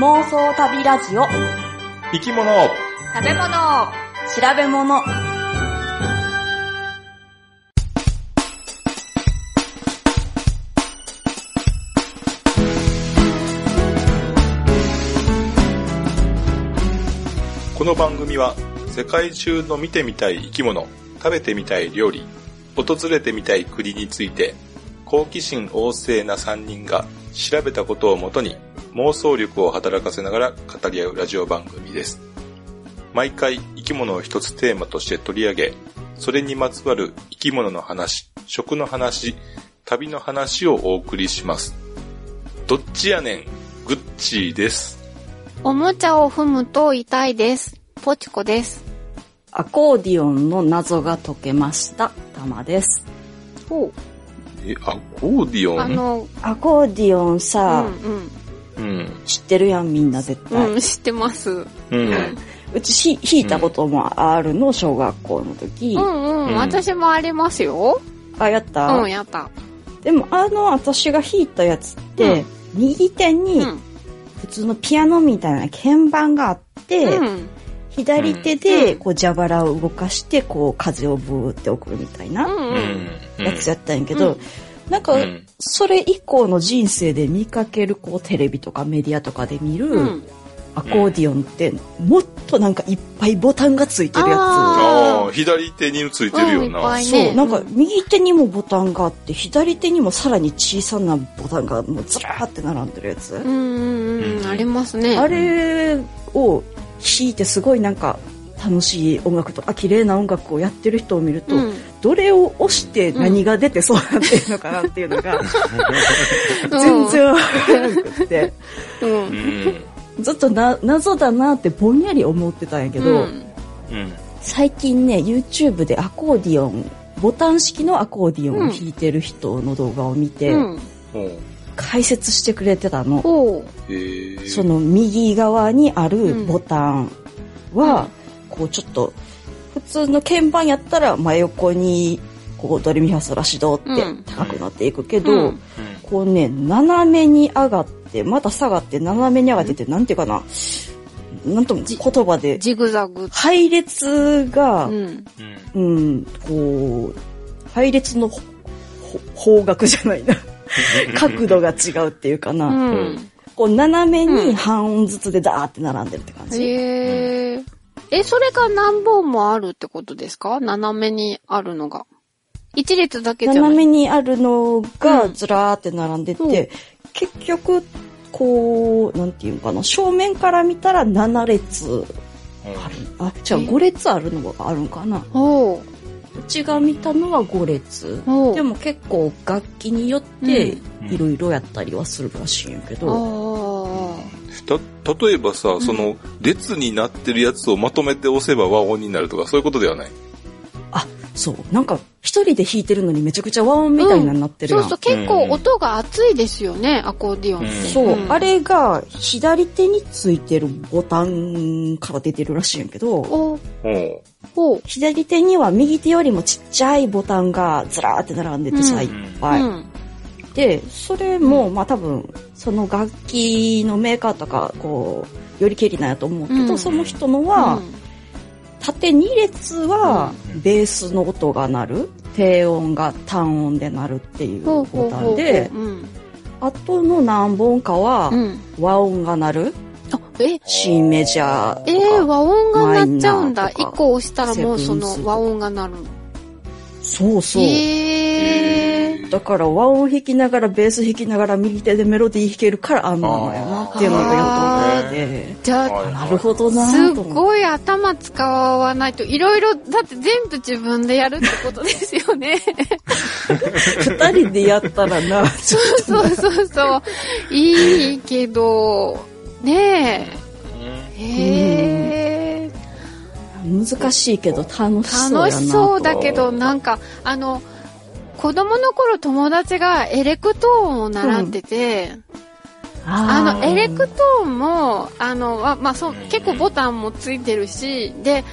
妄想旅ラジオ。生き物。食べ物。調べ物。この番組は世界中の見てみたい生き物、食べてみたい料理、訪れてみたい国について好奇心旺盛な3人が調べたことをもとに妄想力を働かせながら語り合うラジオ番組です。毎回生き物を一つテーマとして取り上げ、それにまつわる生き物の話、食の話、旅の話をお送りします。どっちやねん、グッチーです。おもちゃを踏むと痛いです。ポチコです。アコーディオンの謎が解けましたたまですほえ、アコーディオン？あの、アコーディオンうさ、んうん。知ってるやんみんな絶うん。対、うん、知ってます。うん うちひ弾いたこともあるの小学校の時、うん、うん私もありますよ。あやった、うん、やった。でもあの私が弾いたやつって、右手にうん。普通のピアノみたいな鍵盤があって、うん。左手でこう蛇腹を動かしてこう風をブーって送るみたいな。やつやったんやけど、うんなんかうんそれ以降の人生で見かけるこうテレビとかメディアとかで見る、うん。アコーディオンってもっとなんかいっぱいボタンがついてるやつ。ああ、左手についてるよな。うんいっぱいそう、ねなんか右手にもボタンがあって、左手にもさらに小さなボタンがもうずらーって並んでるやつ。うんうんうん。ありますね。あれを弾いてすごいなんか楽しい音楽とか綺麗な音楽をやってる人を見ると、うん。どれを押して何が出てそうなっていうのかなっていうのが、全然わからなくって。ずっとな謎だなってぼんやり思ってたんやけど、うん。うん。最近ね YouTube でアコーディオンボタン式のアコーディオンを弾いてる人の動画を見て。解説してくれてたの。その右側にあるうんボタンは、こうちょっと普通の鍵盤やったら真横にこうドレミファソラシドってうん高くなっていくけど、うんうん。こうね斜めに上がってまた下がって斜めに上がってて、なんていうかななんともじ言葉でう。ジグザグ。配列が、ううん。ん。うん、こう、配列の方角じゃないな。角度が違うっていうかな。うん。こう、斜めに半音ずつでダーって並んでるって感じ。へえ。え、それが何本もあるってことですか？斜めにあるのが。一列だけじゃない。斜めにあるのがうん。ずらーって並んでて、うん。結局、こう、なんていうのかな、正面から見たら7列。ある。あ、違う、え？5列あるのがあるんかな？ほう。ちが見たのは5列。でも結構楽器によってうん。いろいろやったりはするらしいんやけど、あた、例えばさ、その、列になってるやつをまとめて押せば和音になるとか、そういうことではない？あ、そう、なんか一人で弾いてるのにめちゃくちゃ和音みたいになってあ。るやん。そうそう、結構音が熱いですよね、アコーディオンって。そう、んあれが左手についてるボタンから出てるらしいんやけど、おほう。ほう。左手には右手よりもちっちゃいボタンがずらーって並んでてさ、うんいっぱい。うん。で、それも、まあ多分、その楽器のメーカーとか、こう、よりけりなんやと思うけど、うんその人のは、うん縦2列はベースの音が鳴る、低音が単音で鳴るっていうボタ。ンで、うん。あとの何本かはうん。和音が鳴る、あ、え、C メジャーとか。えー、和音が鳴っちゃうんだ。マイナーとか一個押したらもうその和音が鳴る。そうそう。へー。だから和音弾きながらベース弾きながら右手でメロディー弾けるからあんなのやなっていうのがやっと分かって、じゃあ、はいなるほどなす。ごい頭使わないと、いろいろ、だって全部自分でやるってことですよね。二人でやったらな、ちょっそうそうそう。いいけど、ねえ。へえ。と難しいけど楽しそう。楽しそうだけど、なんか、あの、子供の頃友達がエレクトーンを習ってて、あの、エレクトーンも、あの、ままあ、そう、結構ボタンもついてるし、で、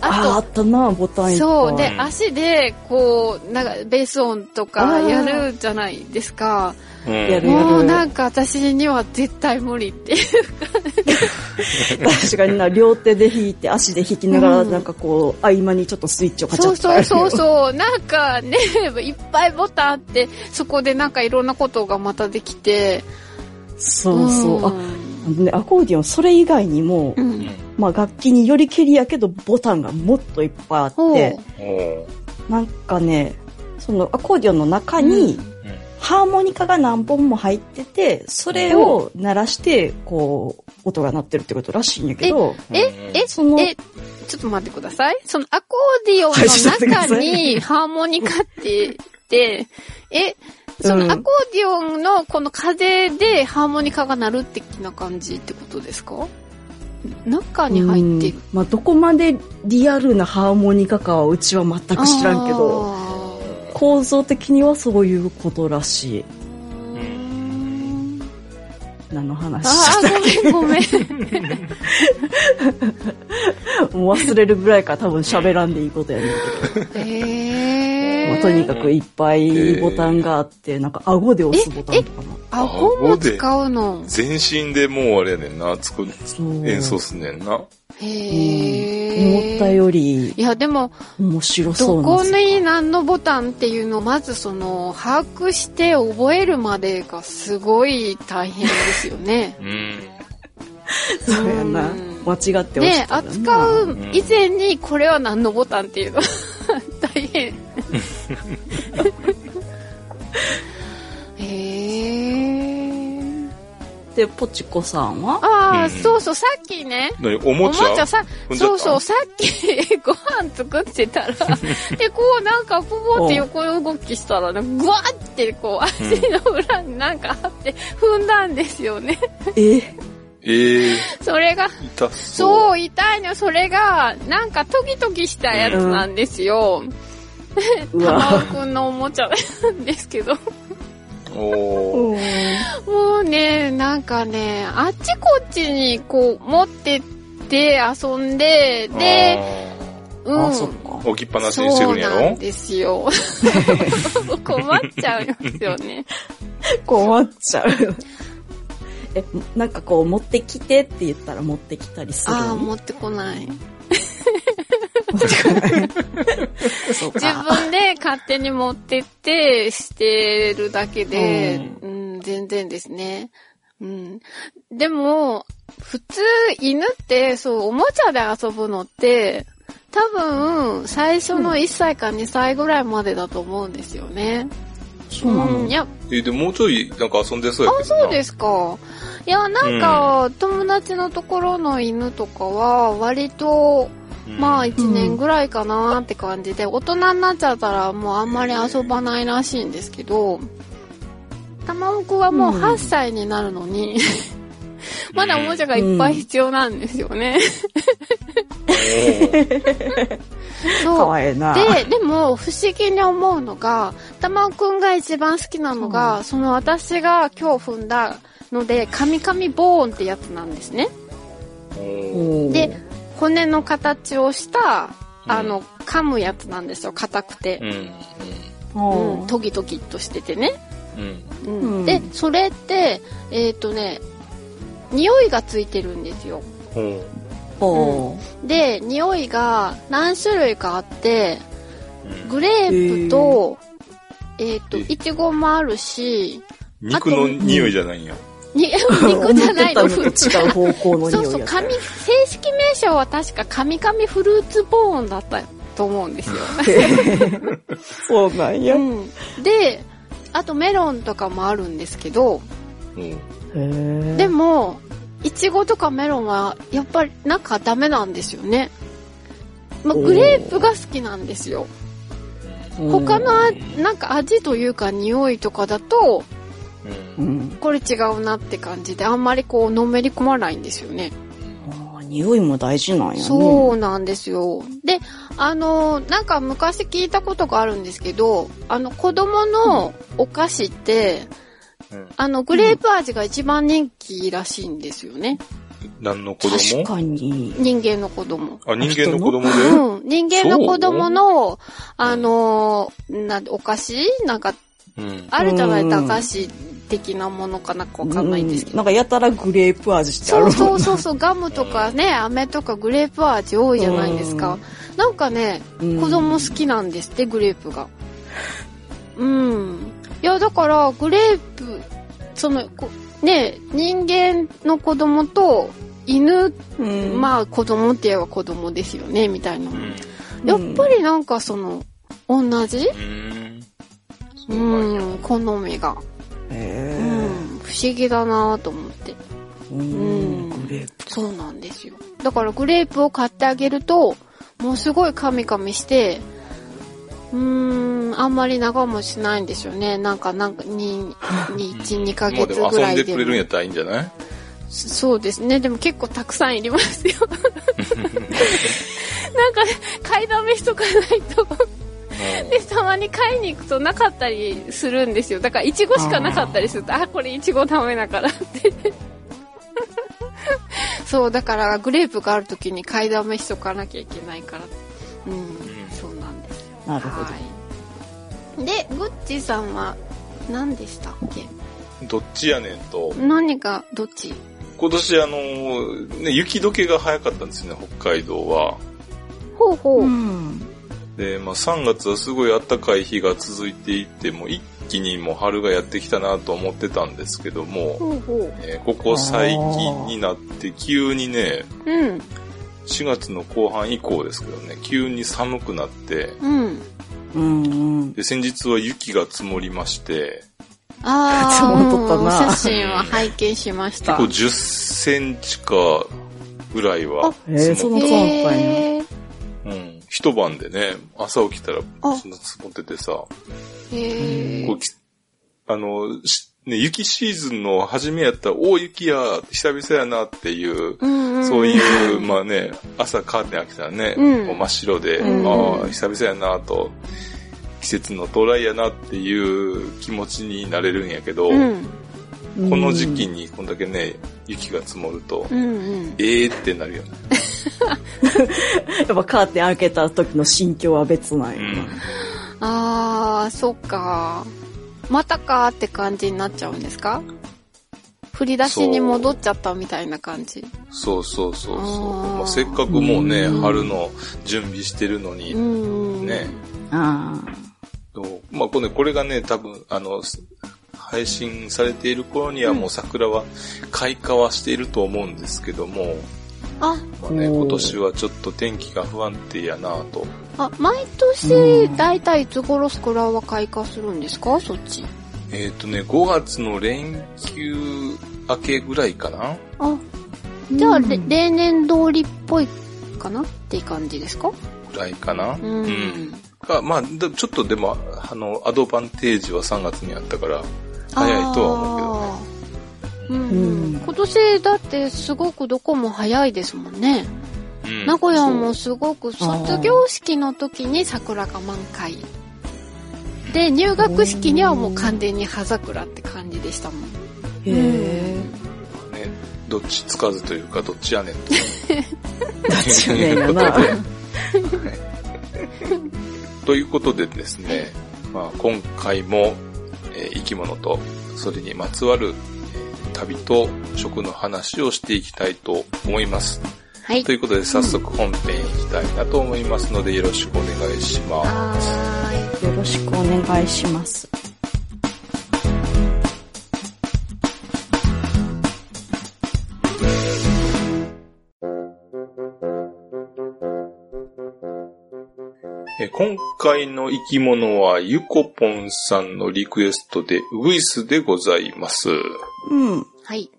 あーああったな、ボタンと。そう、で、足で、こう、なんか、ベース音とかやるじゃないですか。うん。やるもうなんか私には絶対無理っていう感確かにな、両手で弾いて、足で弾きながら、うん。なんかこう、合間にちょっとスイッチをカチャそうッと。そうそうそう。なんかね、いっぱいボタンあって、そこでなんかいろんなことがまたできて。そうそう。ん。あ、あのね、アコーディオン、それ以外にも、うん。まあ楽器によりけりやけど、ボタンがもっといっぱいあって、なんかね、そのアコーディオンの中に、うんハーモニカが何本も入ってて、それを鳴らして、こう、音が鳴ってるってことらしいんやけど、え、え、そのえ、ちょっと待ってください。そのアコーディオンの中に ハーモニカって言って、え、そのアコーディオンのこの風でハーモニカが鳴る的な感じってことですか？中に入ってる。うん。まあ、どこまでリアルなハーモニカかはうちは全く知らんけど、あ構造的にはそういうことらしい。何の話？あごめんごめん。た もう忘れるぐらいから多分喋らんでいいことやねんけど。えー。まあ、とにかくいっぱいボタンがあって、なんか顎で押すボタンとかな。顎も使うの？全身でもうあれやねんな、作る、そう演奏すんねんな。へうん思ったえ。よりいや、でも、面白そどうなこに何のボタンっていうのをまずその把握して覚えるまでがすごい大変ですよね。うん。そうやなうん。間違って押でし、たらな扱う以前にこれは何のボタンっていうの大変。で、ポチコさんは？ああ、うんそうそう、さっきね、何おおももちゃ？ちゃさ、踏んじゃったそうそう、さっきご飯作ってたら、で、こうなんか、ポポって横の動きしたらね、ぐわってこう、足の裏になんかあって、踏んだんですよね。え？ええそれが、痛そう。そう、痛いの、それが、なんかトギトギしたやつなんですよ。うたまわ。おくんのおもちゃなんですけど。もうね、なんかね、あっちこっちにこう、持ってって遊んで、で、うん。置きっぱなしにしてくんやろ？そうなんですよ。困っちゃうんですよね。困っちゃう。え、なんかこう、持ってきてって言ったら持ってきたりする？ああ、の持ってこない。そう自か。分で勝手に持ってってしてるだけで、ううん、全然ですね。うん。でも、普通、犬って、そう、おもちゃで遊ぶのって、多分、最初の1歳か2歳ぐらいまでだと思うんですよね。そうなのん、いや、え、でももうちょいなんか遊んでそうやあ、けどな。そうですか。いや、なんか、友達のところの犬とかは、割と、うんまあ1年ぐらいかなって感じで、大人になっちゃったらもうあんまり遊ばないらしいんですけど、玉尾くんはもううん8歳になるのに、まだおもちゃがいっぱい必要なんですよね。そう。わいいな。で、でも不思議に思うのが、玉尾くんが一番好きなのが、その私が今日踏んだので、カミカミボーンってやつなんですね。で、骨の形をした、うんあの、噛むやつなんですよ、硬くて。うん。うん、うんトギトギっとしててね。うん。うん。うんうんで、それって、えっ、とね、匂いがついてるんですよ。おーおーで、匂いが何種類かあって、うんグレープと、えっ、と、えいちごもあるし、肉の匂いじゃないんや。に 肉じゃないの、違う方向のそうそう、匂いやった紙、正式名称は確かカミカミフルーツボーンだったと思うんですよ。そうなんや。へうん。で、あとメロンとかもあるんですけど、うん。え。でも、いちごとかメロンは、やっぱりなんかダメなんですよね。まあ、グレープが好きなんですよ。うん、他のあ、なんか味というか匂いとかだと、う。うんん。これ違うなって感じで、あんまりこう、のめり込まないんですよね。匂いも大事なんやね。そうなんですよ。で、あの、なんか昔聞いたことがあるんですけど、あの、子供のお菓子って、うん。あの、グレープ味が一番人気らしいんですよね。何の子確供かに。人間の子供。あ、人間の子供で？うん。人間の子供の、あのーな、お菓子？なんか、うん。あるじゃない、うん駄菓子的なものかなんかわかんないんですけど。うんなんかやたらグレープ味してあるそうそうそうそう、ガムとかね、飴とかグレープ味多いじゃないですか。なんかね、うん子供好きなんですって、グレープが。うん。いや、だから、グレープ、その、こね、人間の子供と、犬、うんまあ子供って言えば子供ですよね、みたいな。うん。やっぱりなんかその、同じ？うん。そうん好みが。へうんー、不思議だなと思って。ううんんグレープそうなんですよ。だからグレープを買ってあげると、もうすごいカミカミして、うーん、あんまり長持ちしないんですよね。なんか、なんか、に、に、1、2ヶ月ぐらいでも。遊んでくれるんやったらいいんじゃない？そうですね。でも結構たくさんいりますよ。なんかね、買いだめしとかないと。で、たまに買いに行くとなかったりするんですよ。だから、いちごしかなかったりすると、あこれいちごダメだからって。そう、だから、グレープがある時に買いだめしとかなきゃいけないから。うん、そうなんですよ。なるほど。はい。で、グッチさんは、何でしたっけ？どっちやねんと、何が、どっち？今年あの、ね、雪解けが早かったんですよね、北海道は。ほうほう。うん。で、まあ3月はすごい暖かい日が続いていて、もう一気にもう春がやってきたなと思ってたんですけども、ほうほう。えーここ最近になって急にね、うん、4月の後半以降ですけどね、急に寒くなって、うん。うんうん。で、先日は雪が積もりまして、ああ、積もっとったなうん写真は拝見しました。結構10センチかぐらいは積もっそんなへーうん。一晩でね、朝起きたらあ。そんな積もっててさ、こうきあの、しね、雪シーズンの初めやったら、大雪や、久々やなっていう、うんんそういう、まあね、朝カーテン開けたらね、うん。真っ白で、うん。ああ、久々やなと、季節の到来やなっていう気持ちになれるんやけど、うん。この時期にこんだけね、雪が積もると、うんうん。ええーってなるよね。やっぱカーテン開けた時の心境は別なんやな。うん。あー、そっか。またかーって感じになっちゃうんですか？振り出しに戻っちゃったみたいな感じ。そうそうそうそう。あーまあ、せっかくもうね、うん春の準備してるのに、うん。ね。あとまあ、これこれがね、多分、あの、配信されている頃にはもう桜は開花はしていると思うんですけども、あ、まあね、今年はちょっと天気が不安定やなと。あ、毎年、だいたいいつ頃桜は開花するんですか？そっち。えっ、とね、5月の連休明けぐらいかな。あ、じゃあ、うんれ例年通りっぽいかな？っていう感じですか？ぐらいかな。うん。がまあ、だちょっとでも、あの、アドバンテージは3月にあったから、早いとは思うけどね。うん、ううんん。今年だってすごくどこも早いですもんね。うん名古屋もすごく卒業式の時に桜が満開。で、入学式にはもう完全に葉桜って感じでしたもん。あ。へえ。ね、どっちつかずというか、どっちやねんと。どっちやねんやな。ということでですね、まあ、今回も、えー生き物とそれにまつわる、えー旅と食の話をしていきたいと思います。はいと。いうことで早速本編いきたいなと思いますのでよろしくお願いします。はよろしくお願いします。今回の生き物はゆこぽんさんのリクエストでウグイスでございます。うん。はい。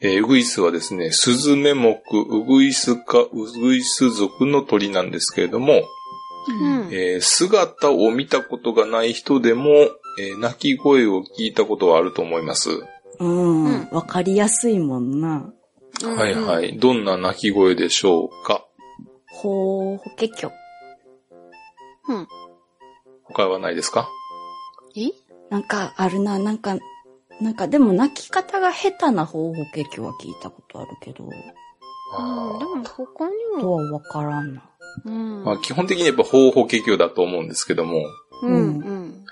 えーウグイスはですね、スズメ目ウグイス科ウグイス属の鳥なんですけれども、うん。えー姿を見たことがない人でも、えー鳴き声を聞いたことはあると思います。うん。うんわかりやすいもんな。はいはいい。どんな鳴き声でしょうか？ほう、ほけきょ。うん。他はないですか？え？なんかあるな、なんか、なんかでも泣き方が下手な方法結局は聞いたことあるけど、うん。であーも他にも。とはわからんな。うん。まあ、基本的にやっぱ方法結局だと思うんですけども、うん。うん。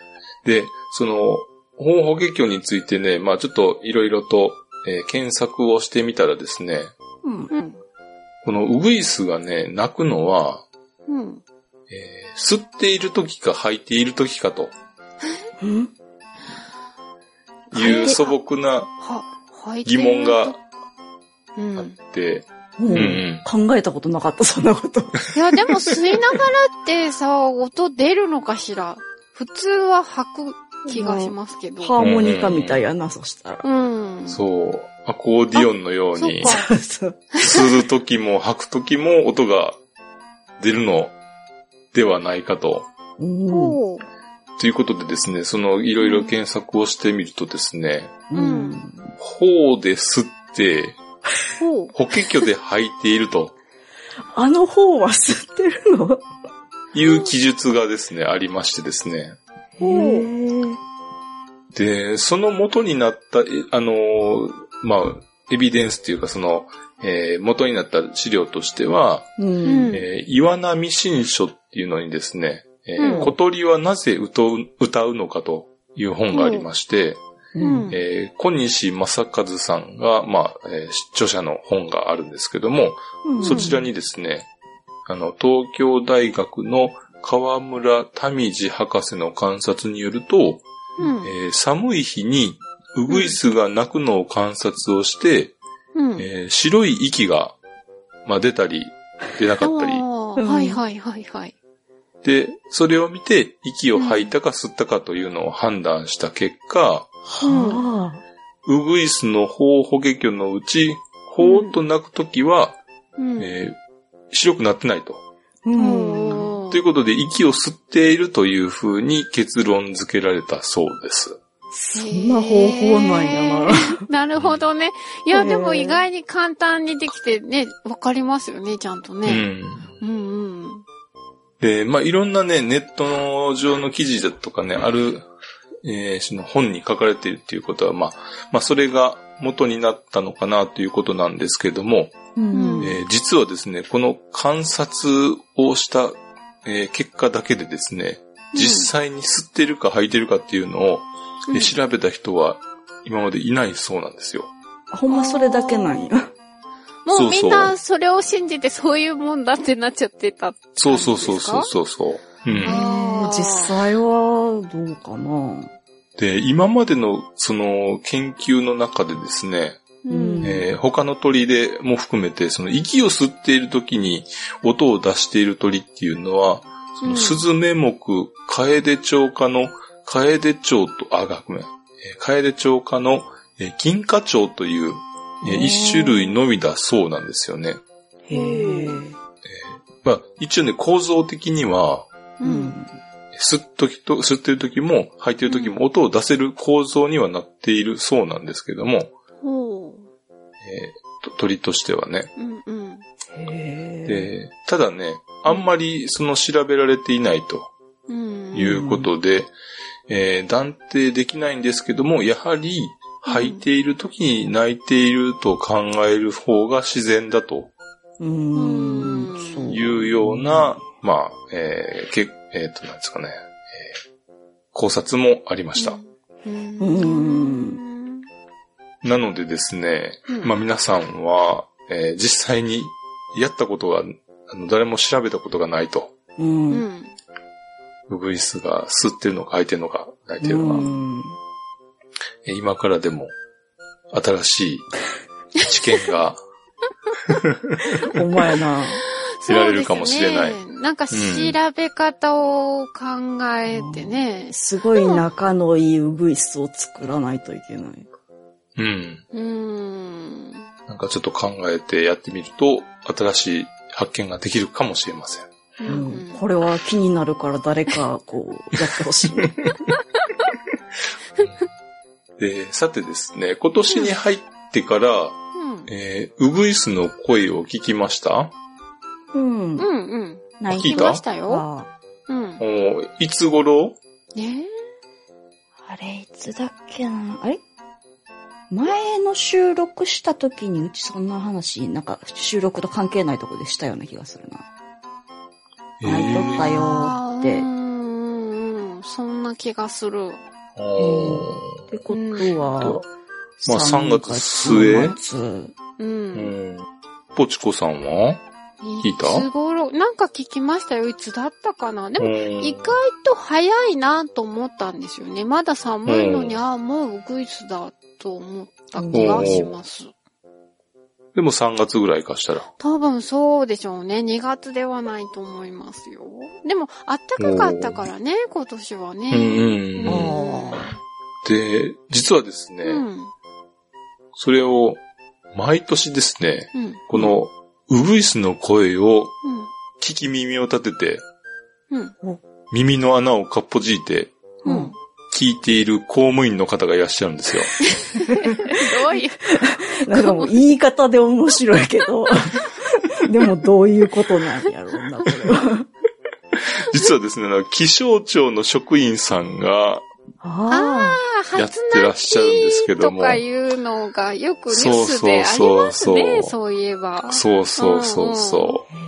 で、その、法法華経についてね、まあちょっといろいろと、えー検索をしてみたらですね、うん。うん。このウグイスがね、鳴くのは、うん。えー吸っている時か吐いている時かとうん？いう素朴なは、はい。疑問がうん。あって、もううんうん考えたことなかった、そんなこと。いや、でも吸いながらってさ、音出るのかしら？普通は吐く気がしますけど。ハーモニカみたいやな、そしたら。うん。そう、アコーディオンのように 吸う時も吐く時も音が出るのではないかと。ということでですね、そのいろいろ検索をしてみるとですね、うん。頬で吸って、おう法華経で吐いているとあの方は吸ってるの？いう記述がですね、ありましてですね。で、その元になった、えあのー、まあ、エビデンスっていうかその、えー元になった資料としては、うん。えー岩波新書っていうのにですね、えーうん。小鳥はなぜ歌う歌うのかという本がありまして、うん。えー小西正和さんが、まあ、えー著者の本があるんですけども、うん。そちらにですね、あの、東京大学の河村民次博士の観察によると、うん。えー寒い日にウグイスが鳴くのを観察をして、うん。えー白い息が、まあ、出たり、出なかったり、はいはいはいはい。で、それを見て、息を吐いたか吸ったかというのを判断した結果、はあ。ウグイスの頬法華経のうち、ほーっと鳴くときは、うん。えー白くなってないと。ということで、息を吸っているという風に結論付けられたそうです。そんな方法なんやな。なるほどね。いや、でも意外に簡単にできてね、わかりますよね、ちゃんとうね。ん。うんうん。で、まあ、いろんなね、ネットの上の記事だとかね、ある、えーその本に書かれているっていうことは、まあ、まあ、それが元になったのかなということなんですけども、うん。えー実はですね、この観察をした、えー結果だけでですね、実際に吸ってるか吐いてるかっていうのを、うんえー調べた人は今までいないそうなんですよ。ほんまそれだけなんや。もそうみんなそれを信じてそういうもんだってなっちゃってた。そうそうそうそうそうそう。うん。実際はどうかな？で、今までのその研究の中でですね、うんえー他の鳥でも含めて、その息を吸っている時に音を出している鳥っていうのは、そのスズメ目、カエデチ科のカエデチョウと、あ、ごめん、えーカエデチョウ科の、えー銀花鳥という、一種類のみだそうなんですよね。へえ。まあ、一応ね、構造的には、う。うんん。吸っときと、吸ってる時も吐いてる時も音を出せる構造にはなっているそうなんですけども、ほう。えーと鳥としてはね。うんうん。で、ただね、あんまりその調べられていないとうん。いうことで、えー断定できないんですけども、やはり吐いている時に泣いていると考える方が自然だとうん。いうような、まあ、えーけ、えっ、と、なん。ですかね、えー考察もありました。うん。うん。なのでですね、まあ皆さん。は、えー実際にやったことが、あの、誰も調べたことがないと。う。ん。ウグイスが吸ってるのか吐いてるのか泣いてるのか、ん。今からでも新しい知見が、ほんまやな。得られるかもしれないなんか調べ方を考えてね。すごい仲のいいウグイスを作らないといけない。うん。うん。なんかちょっと考えてやってみると、新しい発見ができるかもしれません。ううんん。これは気になるから誰か、こう、やってほしい。で、さてですね、今年に入ってから、うん。えーウグイスの声を聞きました？うんう。んうん。泣聞いた聞きましたよ。あうん。おーいつ頃？ねあれ、いつだっけな？あれ？前の収録した時にうちそんな話、なんか収録と関係ないとこでしたような気がするな。泣いとったよーってう。ん。うん、そんな気がする。あーってことは、まあ3月末？3月う。うんん。ポチコさんは？聞いた？いつ頃、なんか聞きましたよ。いつだったかな？でも、うん意外と早いなと思ったんですよね。まだ寒いのに、うんああ、もうウグイスだと思った気がします。でも3月ぐらいかしたら。多分そうでしょうね。2月ではないと思いますよ。でも、あったかかったからね、今年はね。うんうんで、実はですね、うん。それを毎年ですね、うん。このウグイスの声をうん。聞き耳を立てて、うん。耳の穴をかっぽじいて。聞いている公務員の方がいらっしゃるんですよ。どういう、なんかもう言い方で面白いけど、でもどういうことなんやろうな、これは。実はですね、あの気象庁の職員さんが、あああ、やってらっしゃるんですけどもとかいうのがよくニュースでありそうますそうそうね、そういえば。そうそうそうそあ。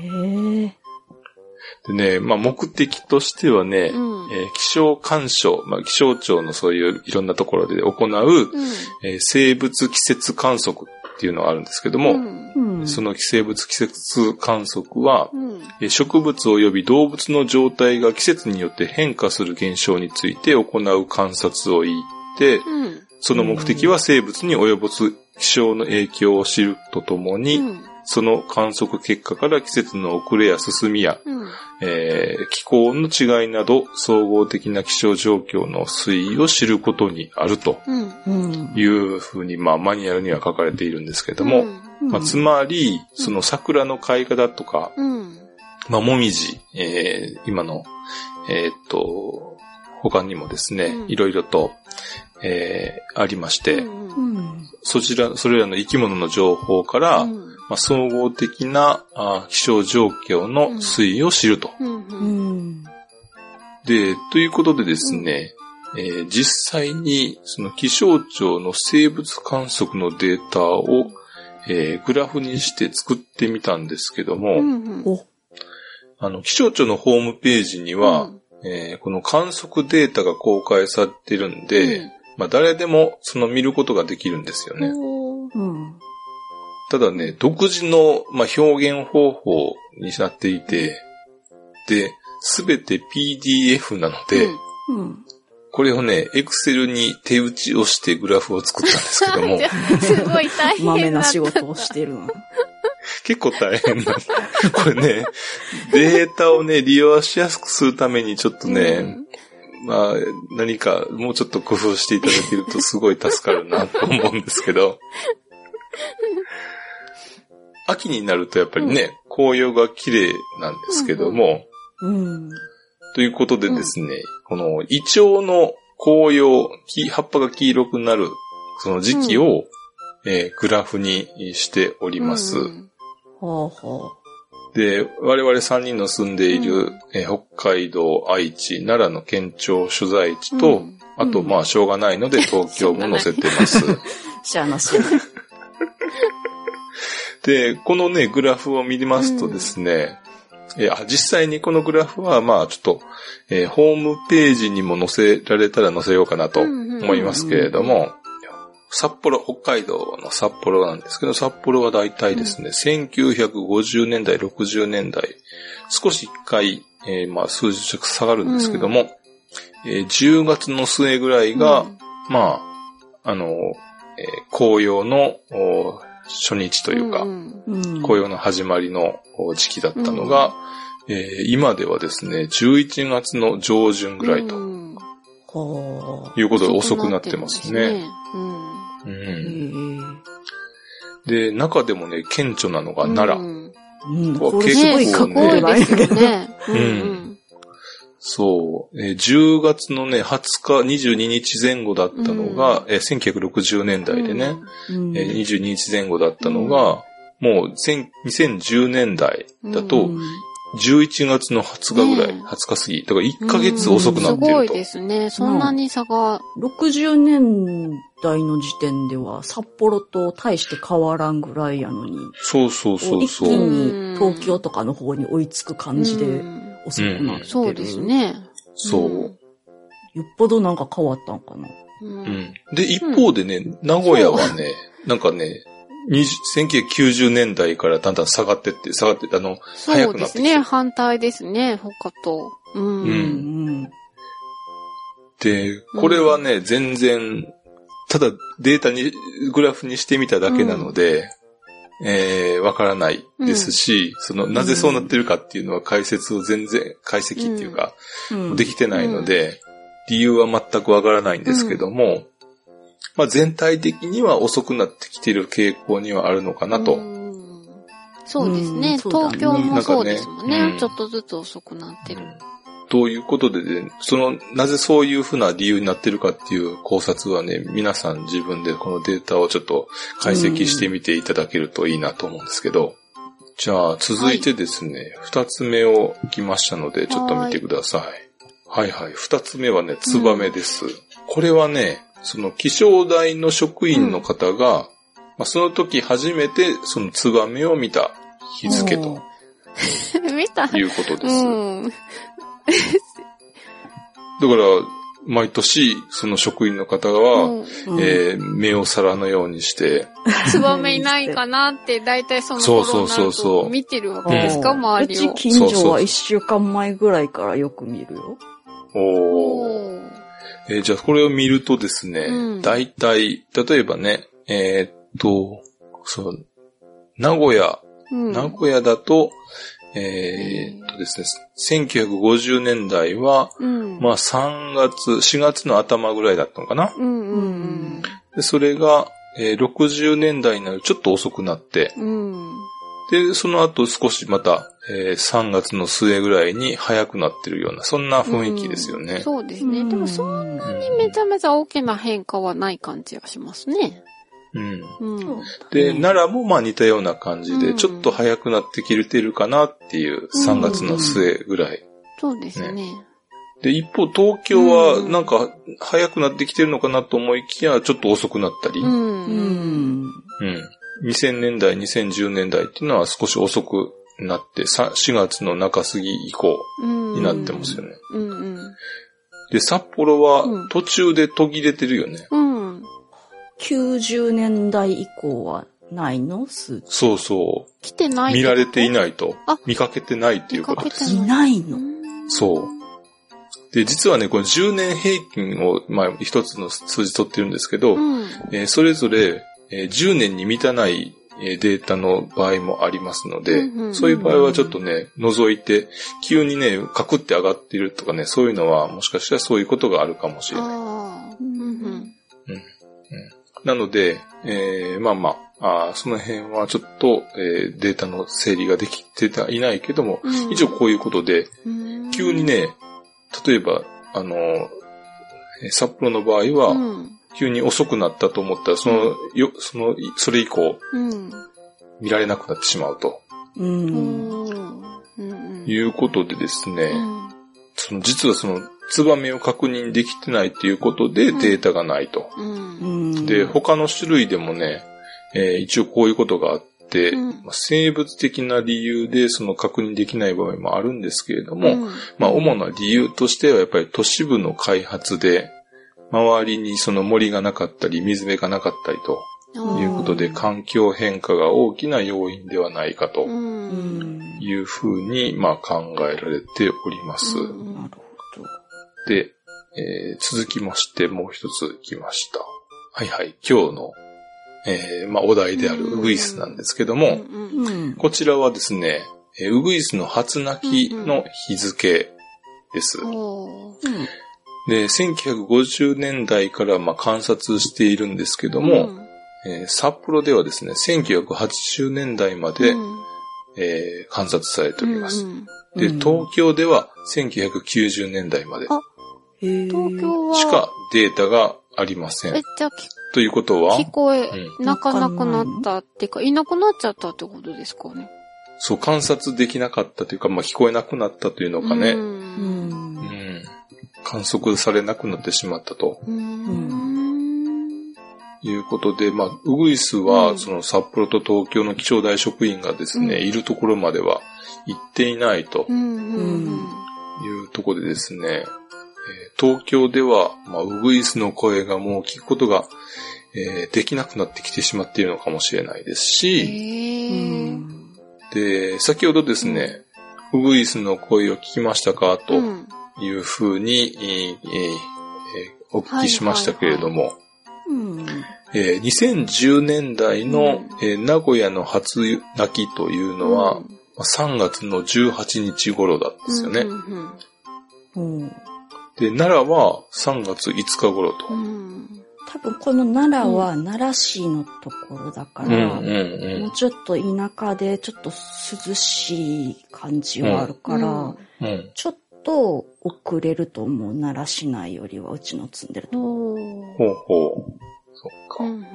でね、まあ目的としてはね、うん。えー気象干渉、まあ気象庁のそういういろんなところで行う、うん。えー生物季節観測っていうのがあるんですけども、うんうん。その生物季節観測は、うん。えー植物及び動物の状態が季節によって変化する現象について行う観察を言って、うん。その目的は生物に及ぼす気象の影響を知るとともに、うん。その観測結果から季節の遅れや進みや、うん。えー気候の違いなど総合的な気象状況の推移を知ることにあるとうん。うん。いうふうに、まあ、マニュアルには書かれているんですけども、まあ、つまり、その桜の開花だとか、うん。まあ、もみじ、えー今の、えーっと、他にもですね、うんいろいろと、えーありまして、うん。うん。そちら、それらの生き物の情報から、うん。まあ、総合的なあ気象状況の推移を知ると。うん。ううん。ん。で、ということでですね、えー実際にその気象庁の生物観測のデータを、えーグラフにして作ってみたんですけども、うん。お、あの、気象庁のホームページには、えーこの観測データが公開されてるんで、まあ誰でもその見ることができるんですよね。ただね、独自の、まあ、表現方法になっていて、で、すべて PDF なので、うんうん。これをね、エクセルに手打ちをしてグラフを作ったんですけども すごい大変豆なだ仕事をしてるの。結構大変な。これね、データをね、利用しやすくするためにちょっとね、まあ、何かもうちょっと工夫していただけるとすごい助かるなと思うんですけど、秋になるとやっぱりね、紅葉が綺麗なんですけども、うん。ということでですね、このイチョウの紅葉、き葉っぱが黄色くなる、その時期を、えーグラフにしております。うんはあはで、我々3人の住んでいる、うんえー北海道、愛知、奈良の県庁所在地と、うんあと、まあ、しょうがないので、東京も載せてます。あ。しゃあなしや。で、このね、グラフを見ますとですね、えーあ実際にこのグラフは、まあ、ちょっと、えーホームページにも載せられたら載せようかなと思いますけれども、札幌、北海道の札幌なんですけど、札幌はだいたいですね、1950年代、60年代、少し一回、えーまあ、数字下がるんですけども、えー10月の末ぐらいが、うん。まあ、あの、えー紅葉のお初日というか。紅葉の始まりのお時期だったのが、えー今ではですね、11月の上旬ぐらいと。いうことで遅くなってますね。で、中でもね、顕著なのが奈良。うん結構ねかっこよくないです。よね。うんうんそう、えー10月のね、20日、22日前後だったのが、えー1960年代でね、うんえー22日前後だったのが、もう1000 2010年代だと、うん11月の20日ぐらい、ね20日過ぎ。だから1ヶ月遅くなってすごいると。ですね。そんなに差が。60年代の時点では札幌と大して変わらんぐらいやのに、そうそうそう一気そう。に東京とかの方に追いつく感じでうん遅くなってる。そうです。ね。そう。よっぽどなんか変わったんかな。う。うんん。で、一方でね、名古屋はね、なんかね、20 1990年代からだんだん下がってって、下がってあの、早そうくなってきてですね。反対ですね、他と。うん。ううんん。で、これはね、全然、ただデータに、グラフにしてみただけなので、えー、わからないですし、その、なぜそうなってるかっていうのは解説を全然、解析っていうか、うん。できてないので、理由は全くわからないんですけども、まあ全体的には遅くなってきてる傾向にはあるのかなと。うんそうですうね。東京もそうですもんね。ねうんちょっとずつ遅くなってる。ということでね、その、なぜそういうふうな理由になってるかっていう考察はね、皆さん自分でこのデータをちょっと解析してみていただけるといいなと思うんですけど、じゃあ続いてですね、二、つ目を来ましたので、ちょっと見てください。はいはい、二つ目はね、ツバメです。これはね、その気象台の職員の方が、まあ、その時初めてそのツバメを見た日付と 見たいうことです。うん。だから、毎年、その職員の方は、うん。うん。えー目を皿のようにして、ツバメいないかなって、だいたいそのそう頃になるそうそうそうと見てるわけですか、うん周りを。うち近所は一週間前ぐらいからよく見るよ。おー。おー。えーじゃあこれを見るとですね、うん。大体、例えばね、えーっと、そう、名古屋、うん。名古屋だと、えーっとですね、1950年代は、うん。まあ3月、4月の頭ぐらいだったのかな？うんうんで、それが、えー60年代になるちょっと遅くなって、うん。うん。で、その後少しまた、えー3月の末ぐらいに早くなってるような、そんな雰囲気ですよね。そうですね。でもそんなうんにめちゃめちゃ大きな変化はない感じがしますね。うん。うん。で、うん奈良もまあ似たような感じで、うんちょっと早くなってきてるかなっていう3月の末ぐらい。そうですね。で、一方東京はうんなんか早くなってきてるのかなと思いきや、ちょっと遅くなったり、う。うんん。うん。2000年代、2010年代っていうのは少し遅くなって、さ4月の中過ぎ以降うん。になってますよね。うんうん。で、札幌はうん途中で途切れてるよね。うん。90年代以降はないの？数値。そうそ。来てないう見られていないとあ。見かけてないっていうことです。いないの？そう。で、実はね、これ10年平均を、まあ、一つの数字取ってるんですけど、うん。えーそれぞれ、えー10年に満たないえーデータの場合もありますので、そういう場合はちょっとね、除いて、急にね、カクって上がっているとかね、そういうのは、もしかしたらそういうことがあるかもしれない。なので、えーまあまあ、あーその辺はちょっと、えーデータの整理ができていないけども、うん一応こういうことで、うん急にね、例えば、あの、えー札幌の場合は、うん。急に遅くなったと思ったら、その、よ、その、それ以降、うん。見られなくなってしまうとう。うんん。うん。いうことでですね、うん。その、実はその、ツバメを確認できてないということでうんデータがないと。で、他の種類でもね、えー一応こういうことがあって、生物的な理由でその確認できない場合もあるんですけれども、うんまあ主な理由としてはやっぱり都市部の開発で、周りにその森がなかったり水辺がなかったりということで、うん環境変化が大きな要因ではないかと。いうふうに、まあ考えられております。うん。で、えー続きましてもう一つ来ました。はいはい。今日の、えーまあお題であるウグイスなんですけども。こちらはですね、えーウグイスの初鳴きの日付です。で、1950年代からまあ観察しているんですけども、うんえー札幌ではですね、1980年代まで、うんえー観察されております。うんで、うん東京では1990年代まで東京は、しかデータがありませんえ。、じゃあということは？聞、こえうなかなくなったっていうか、いなくなっちゃったってことですかね。そう観察できなかったというか、まあ聞こえなくなったというのかね、う。うんんう。ん観測されなくなってしまったとうん。いうことで、まあ、ウグイスうは、んその札幌と東京の気象台職員がですね、うんいるところまでは行っていないとうん。うん。いうところでですね、東京では、まあ、ウグイスの声がもう聞くことが、えーできなくなってきてしまっているのかもしれないですへし、ーで、先ほどですね、ウグイスの声を聞きましたかとうん。いうふうに、えーえーお聞きしましたけれども、うん。えー2010年代の、うん。えー名古屋の初泣きというのは、うん。まあ3月の18日頃だったんですよね。うんうん。うん。で、奈良は3月5日頃と。うん多分この奈良は奈良市のところだかうんら、うんもうちょっと田舎でちょっと涼しい感じはあるから、うんうん。うん。ちょっと遅れると思う。奈良市内よりはうちの住んでるとほうほう。そっか。うん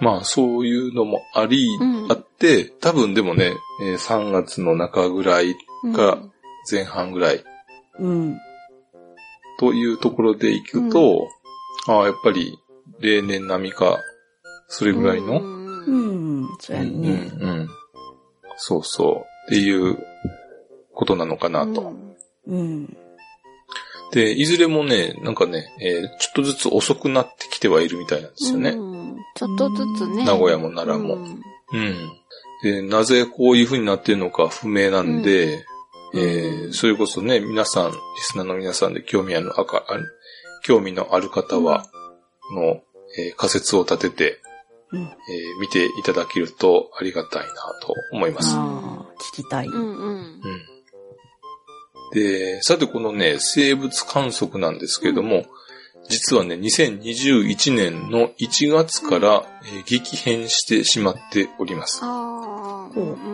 まあ、そういうのもあり、うんあって、多分でもね、えー3月の中ぐらいうんか前半ぐらいうん。というところで行くと、ああ、やっぱり例年並みか、それぐらいの、うんうん。そうやうんね。うんそうそう。っていうことなのかなと。うん。で、いずれもね、なんかね、えーちょっとずつ遅くなってきてはいるみたいなんですよね。うんちょっとずつね。名古屋も奈良も。うんうん。で、なぜこういう風になってるのか不明なんで、うんえーそれこそね、皆さん、リスナーの皆さんで興味ある、あか興味のある方は、の、えー仮説を立てて、うん。えー見ていただけるとありがたいなと思います。聞きたい。うんうん。うん。で、さてこのね、生物観測なんですけれども、実はね、2021年の1月から、えー激変してしまっております。ああ。うん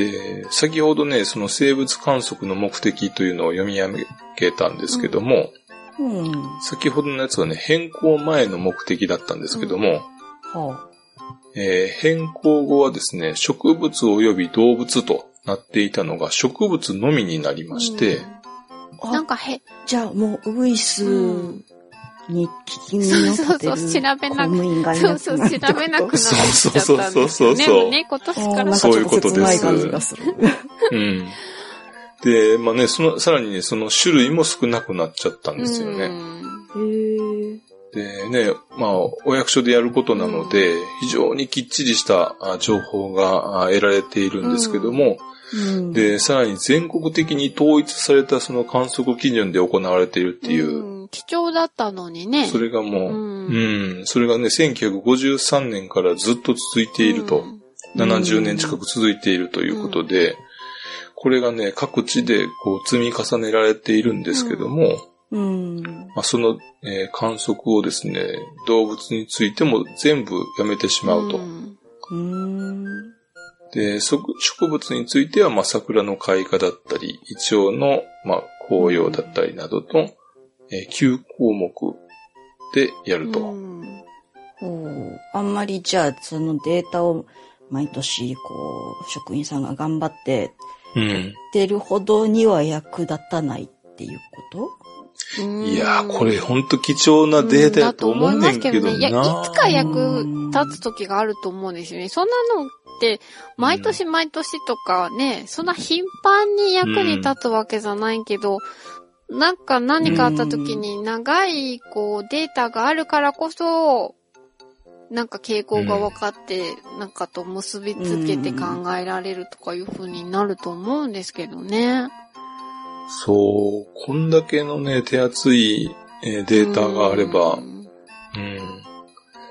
で、先ほどね、その生物観測の目的というのを読み上げたんですけども、うん。先ほどのやつはね、変更前の目的だったんですけども、はえー変更後はですね、植物及び動物となっていたのが植物のみになりまして、あ。なんか、かへ、じゃあもうウグイスうんに聞き耳を立てるそうそう調べな公務員がいそうそう、なくな調べなくなっちゃったんですそうそうそうそうね。そうね、今年からなんかちょっと切ない感じがする。うん。で、まあね、その、さらにね、その種類も少なくなっちゃったんですよね。へえ。でね、まあ、お役所でやることなので、非常にきっちりしたあ情報があ得られているんですけども、うん、で、さらに全国的に統一されたその観測基準で行われているっていう、うん。貴重だったのにね。それがもう、ううん。ん、それがね、1953年からずっと続いていると、うん。70年近く続いているということで、これがね、各地でこう積み重ねられているんですけども、うん。まあ、その、えー観測をですね、動物についても全部やめてしまうと。ん。うん。で、そ植物については、まあ、桜の開花だったり、イチョウの、まあ、紅葉だったりなどと、えー9項目でやると。うんほう。あんまりじゃあ、そのデータを毎年、こう、職員さんが頑張ってうん。出るほどには役立たないっていうこと？いやー、これほんと貴重なデータやと思うねんけどな。いや、いつか役立つ時があると思うんですよね。そんなのって、毎年毎年とかね、そんな頻繁に役に立つわけじゃないけど、なんか何かあった時に長い、こう、データがあるからこそ、なんか傾向が分かって、なんかと結びつけて考えられるとかいう風になると思うんですけどね。そう、こんだけのね、手厚いえーデータがあれば、ううんん。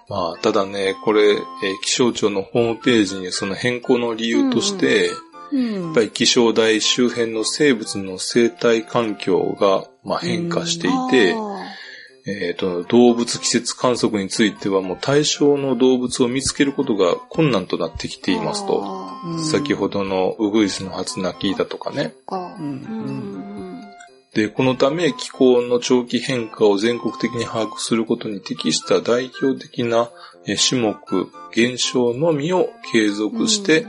まあ、ただね、これ、えー気象庁のホームページにその変更の理由として、うん。やっぱり気象台周辺の生物の生態環境が、まあ、変化していて、あえっ、と、動物季節観測についてはもう対象の動物を見つけることが困難となってきてーいますと。うん先ほどのウグイスの初鳴きだとかね。か。ううんこのため気候の長期変化を全国的に把握することに適した代表的なえー種目、現象のみを継続して、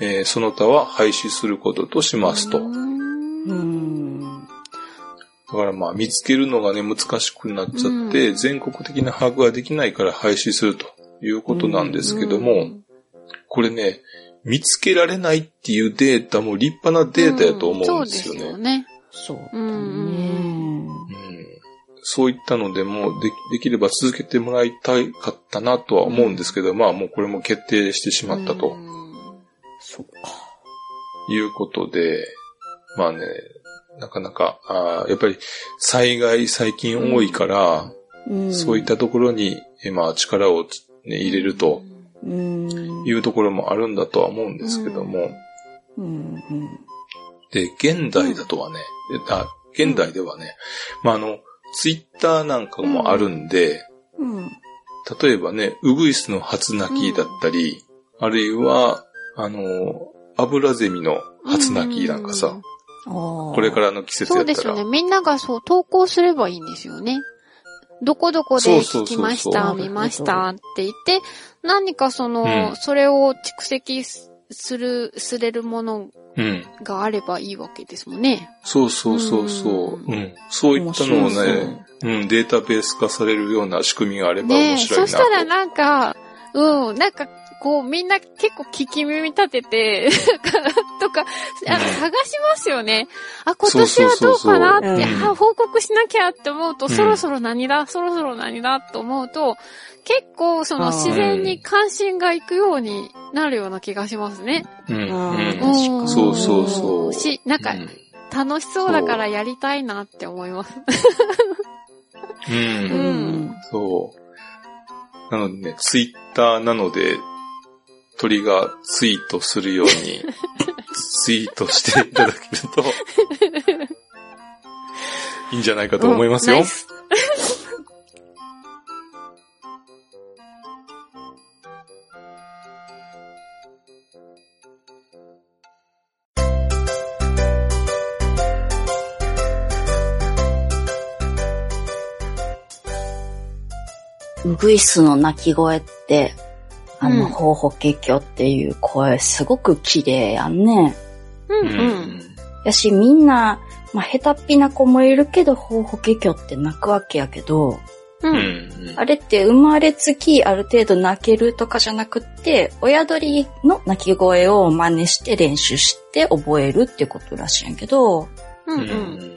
えーその他は廃止することとしますと。うんうん。だからまあ見つけるのがね難しくなっちゃって、うん全国的な把握ができないから廃止するということなんですけども、うんこれね、見つけられないっていうデータも立派なデータやと思うんですよね。そうですよね。そうだうんね。そういったのでもで、できれば続けてもらいたかったなとは思うんですけど、まあもうこれも決定してしまったとそっか。いうことで、まあね、なかなか、あーやっぱり災害最近多いから、うん。そういったところに、えまあ力を、ね、入れるとうん。いうところもあるんだとは思うんですけども、うん。うん。で、現代だとはね、えあ、現代ではね、まああの、ツイッターなんかもあるんで、うん。例えばね、ウグイスの初鳴きだったり、あるいは、あの、アブラゼミの初鳴きなんかさ、ここれからの季節やったら、そうですよね。みんながそう投稿すればいいんですよね。どこどこで聞きました、見ましたって言って、何かその、うんそれを蓄積する、すれるものうん。があればいいわけですもんね。そうそうそうそう。ううん。そういったのをね、うん、データベース化されるような仕組みがあれば面白いなと。そしたらなんか、うん、なんか、こう、みんな結構聞き耳立てて、とか、あのうん探しますよね。あ、今年はどうかなって、そうそうそうそうあ報告しなきゃって思うと、うんそろそろ何だ、そろそろ何だ？と思うと、結構その自然に関心がいくようになるような気がしますね。うん、うん。そうそうそう。し、なんかうん楽しそうだからやりたいなって思います。う。うんん。そう。なのでね、ツイッターなので、鳥がツイートするように、ツイートしていただけると、いいんじゃないかと思いますよ。ウグイスの鳴き声って、あの、うんホーホケキョっていう声すごく綺麗やんね。うんううん。やし、みんな、まあ、下手っぴな子もいるけど、ホーホケキョって泣くわけやけど、う。うんん。あれって生まれつきある程度泣けるとかじゃなくって、親鳥の鳴き声を真似して練習して覚えるってことらしいんやけど、うんう。うんん。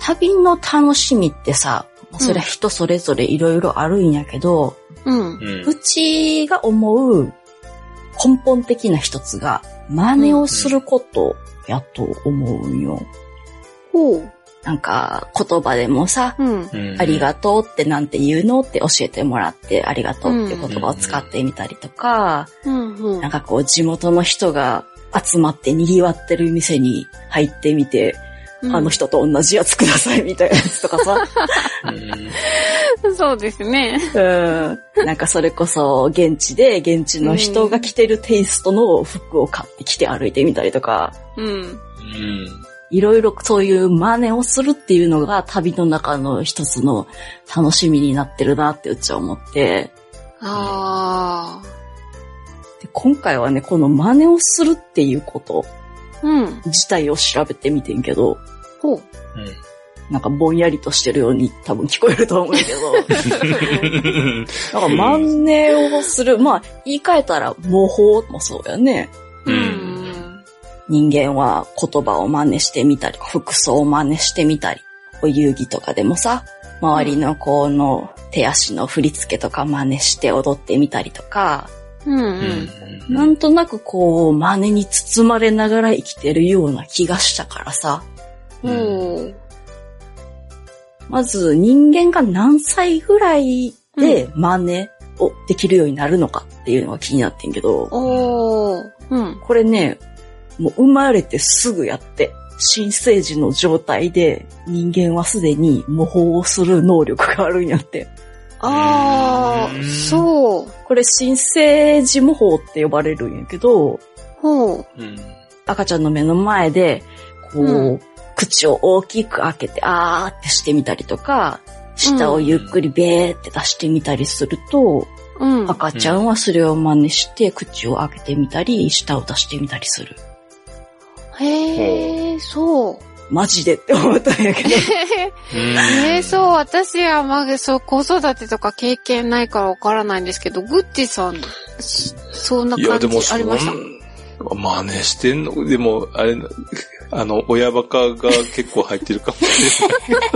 旅の楽しみってさ、まあそれは人それぞれいろいろあるんやけど、うん。うちが思う根本的な一つが真似をすることやと思うんよ。ほう。なんか言葉でもさ、うん。うんありがとうってなんて言うのって教えてもらって、ありがとうって言葉を使ってみたりとか、うんうんなんかこう地元の人が集まって賑わってる店に入ってみて、うん。あの人と同じやつくださいみたいなやつとかさ、うんそうですね。うん。なんかそれこそ現地で現地の人が着てるテイストの服を買ってきて歩いてみたりとか、うん。うん。いろいろそういう真似をするっていうのが旅の中の一つの楽しみになってるなってうちは思って、あで今回はね、この真似をするっていうことあ。うん。自体を調べてみてんけど、ほう。なんかぼんやりとしてるように多分聞こえると思うけど、うん。なんか真似をする、まあ言い換えたら模倣もそうやね。ううんん。人間は言葉を真似してみたり、服装を真似してみたり、お遊戯とかでもさ、周りの子の手足の振り付けとか真似して踊ってみたりとか、うんう。うんん。なんとなくこう真似に包まれながら生きてるような気がしたからさ、まず人間が何歳ぐらいで真似をできるようになるのかっていうのが気になってんけど、おー。うん。これね、もう生まれてすぐやって、新生児の状態で人間はすでに模倣をする能力があるんやって。ああ、うんそう。これ新生児模倣って呼ばれるんやけど、ほう。うん。赤ちゃんの目の前で、こう、うん口を大きく開けて、あーってしてみたりとか、舌をゆっくりベーって出してみたりすると、うん。赤ちゃんはそれを真似して、口を開けてみたり、舌を出してみたりする。へえ、そう。マジでって思ったんやけど。えー、そう、私はまあ、そう、子育てとか経験ないからわからないんですけど、グッチさん、しそんないや、感じありました？真似してんのでも、あれ、あの、親バカが結構入ってるかもしれない。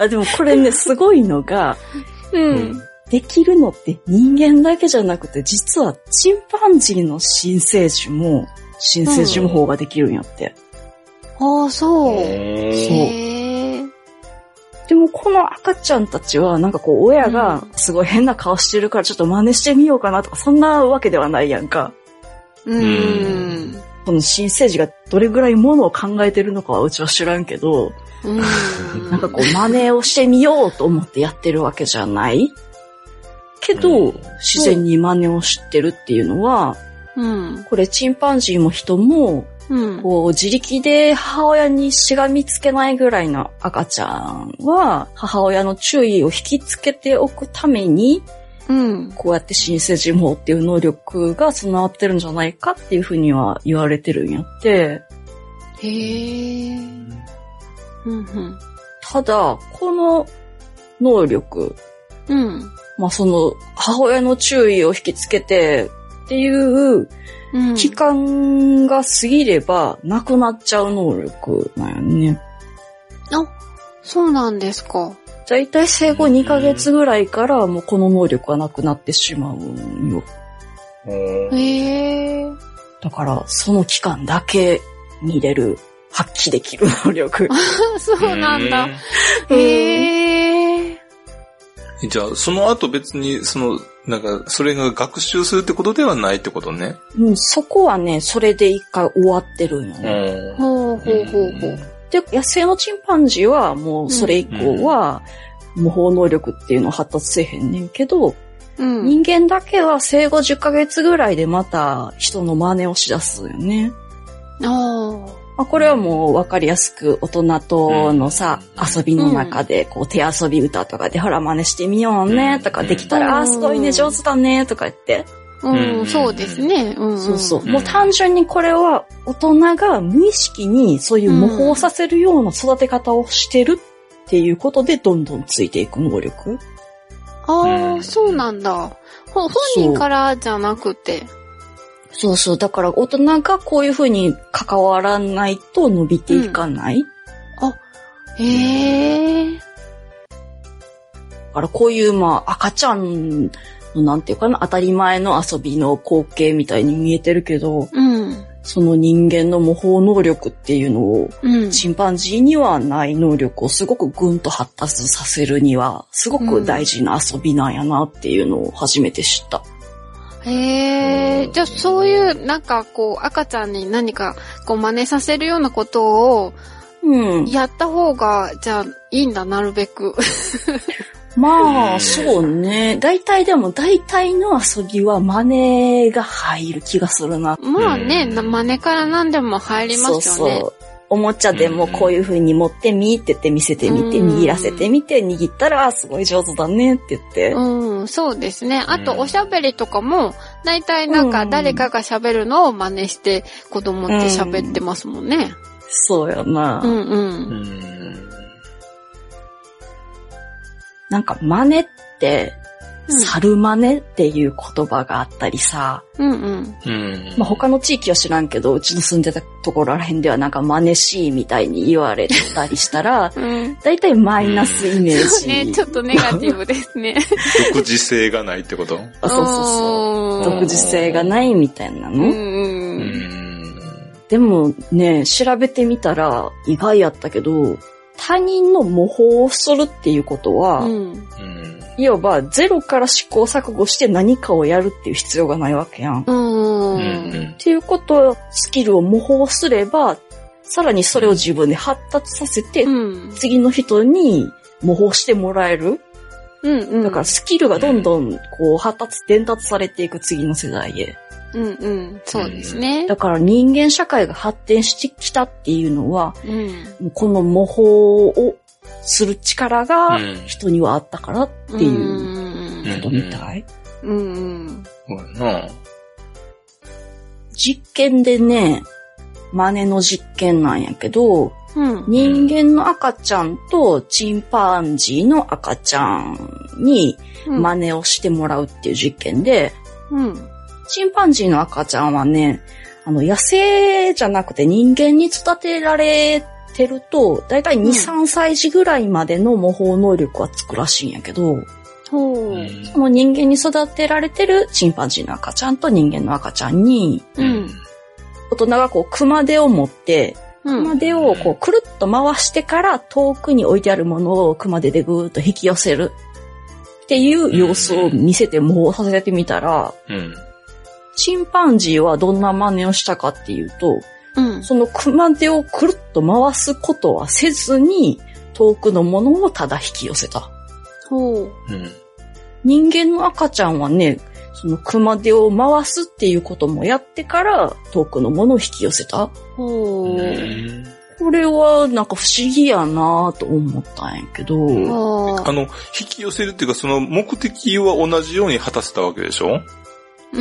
あ、でもこれね、すごいのが、うん。できるのって人間だけじゃなくて、実はチンパンジーの新生児も、新生児模倣ができるんやって。ああ、そう。へへえ。でもこの赤ちゃんたちは、なんかこう、親がすごい変な顔してるからちょっと真似してみようかなとか、そんなわけではないやんか。うん。この新生児がどれぐらいものを考えてるのかはうちは知らんけど、うん。なんかこう真似をしてみようと思ってやってるわけじゃないけど、うん自然に真似を知ってるっていうのは、うん。これチンパンジーも人も、うん。こう自力で母親にしがみつけないぐらいの赤ちゃんは、母親の注意を引きつけておくために、うん。こうやって新生児模倣っていう能力が備わってるんじゃないかっていうふうには言われてるんやって、へえ。うん。うん。ただ、この能力、うん。まあその母親の注意を引きつけてっていううん。期間が過ぎればなくなっちゃう能力なんよね。そうなんですか。だいたい生後2ヶ月ぐらいからもうこの能力はなくなってしまうんよ。ーへえ。だからその期間だけ見れる、発揮できる能力。そうなんだ。うんへえ。じゃあ、その後別に、その、なんか、それが学習するってことではないってことね。うん、そこはね、それで一回終わってるんよね。ん。ほうほうほうほう。で、野生のチンパンジーはもうそれ以降は、模倣能力っていうのを発達せえへんねんけど、うん。人間だけは生後10ヶ月ぐらいでまた人の真似をしだすよね。あまあ、これはもう分かりやすく大人とのさ、遊びの中で、こう手遊び歌とかで、ほら真似してみようねとかできたら、うんあーすごいね、上手だねとか言って。あ。うん、そうですね。うん。そうそう。うんもう単純にこれは大人が無意識にそういう模倣させるような育て方をしてるっていうことでどんどんついていく能力。ああ、うんそうなんだ。ほ本人からじゃなくて。そうそう。だから大人がこういうふうに関わらないと伸びていかない。へえ。だからこういうまあ赤ちゃんのなんていうかな、当たり前の遊びの光景みたいに見えてるけど、うん。その人間の模倣能力っていうのを、うん。チンパンジーにはない能力をすごくぐんと発達させるには、すごく大事な遊びなんやなっていうのを初めて知った。へえ。じゃあそういう、なんかこう、赤ちゃんに何かこう真似させるようなことをうん。やった方が、じゃあいいんだ、なるべく。まあ、うんそうね。大体でも大体の遊びは真似が入る気がするな。まあね、真似から何でも入りますよね。そうそう。おもちゃでもこういう風に持ってみって言って見せてみて、うん握らせてみて、握ったら、あすごい上手だねって言って。うん、そうですね。あと、うんおしゃべりとかも、だいたいなんか誰かが喋るのを真似して子供って喋ってますもんね。そうやな。うんう。うんん。なんか真似って、うん猿真似っていう言葉があったりさ、うんうん。うん。まあ、他の地域は知らんけど、うちの住んでたところら辺ではなんか真似しいみたいに言われたりしたら、うん。だいたいマイナスイメージ。そ うね、ちょっとネガティブですね。独自性がないってこと？あそうそうそう。う独自性がないみたいなの、うんううん。ん。でもね、調べてみたら意外やったけど、他人の模倣をするっていうことは、うん。うん。いわばゼロから試行錯誤して何かをやるっていう必要がないわけやん。っうん。うん。ていうことは、スキルを模倣すれば、さらにそれを自分で発達させて、うん。次の人に模倣してもらえる。うん。うん。だからスキルがどんどんこう発達、伝達されていく次の世代へ。うんうん。そうですね。だから人間社会が発展してきたっていうのは、うん。この模倣をする力がうん人にはあったからっていううことみたい？ん。うん。そうやな。実験でね、真似の実験なんやけど、うん。人間の赤ちゃんとチンパンジーの赤ちゃんにうん。真似をしてもらうっていう実験で、うん。チンパンジーの赤ちゃんはね、あの、野生じゃなくて人間に育てられてると、だいたい2、うん3歳児ぐらいまでの模倣能力はつくらしいんやけど、その人間に育てられてるチンパンジーの赤ちゃんと人間の赤ちゃんに、うん。大人がこう熊手を持って、うん。熊手をこうくるっと回してから遠くに置いてあるものを熊手でぐーっと引き寄せるっていう様子を見せて模倣させてみたら、うん。チンパンジーはどんな真似をしたかっていうと、うん。その熊手をくるっと回すことはせずに、遠くのものをただ引き寄せた。ほう。うん。人間の赤ちゃんはね、その熊手を回すっていうこともやってから、遠くのものを引き寄せた。ほう。これはなんか不思議やなぁと思ったんやけど、んああの、引き寄せるっていうか、その目的は同じように果たせたわけでしょ？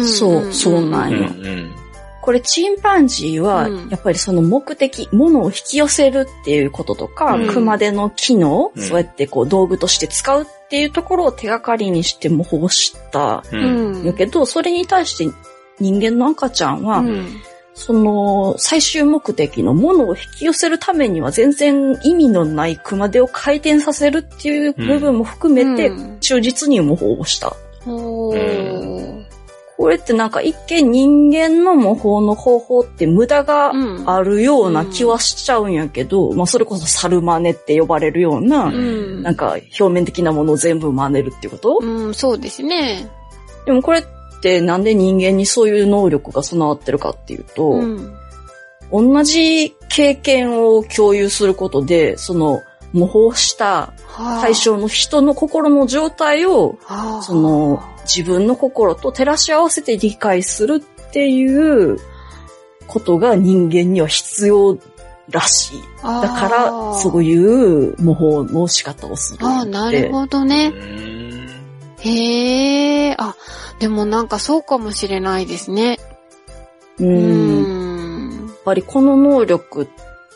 そうそうなんうん。ようん。これチンパンジーはうん、やっぱりその目的、物を引き寄せるっていうこととか、うん熊手の機能、うんそうやってこう道具として使うっていうところを手がかりにして模倣したう。うんん。やけど、それに対して人間の赤ちゃんは、うん。その最終目的の物を引き寄せるためには全然意味のない熊手を回転させるっていう部分も含めてうん忠実に模倣をした。ほう。これってなんか一見人間の模倣の方法って無駄がうんあるような気はしちゃうんやけど、まあそれこそ猿真似って呼ばれるような、うん。なんか表面的なものを全部真似るっていうこと、うん、そうですね。でもこれってなんで人間にそういう能力が備わってるかっていうと、うん。同じ経験を共有することで、その模倣したはあ対象の人の心の状態を、はあその自分の心と照らし合わせて理解するっていうことが人間には必要らしい。だから、そういいう模倣の仕方をする。ああ、なるほどね。うんへえ、あ、でもなんかそうかもしれないですね。う。うんん。やっぱりこの能力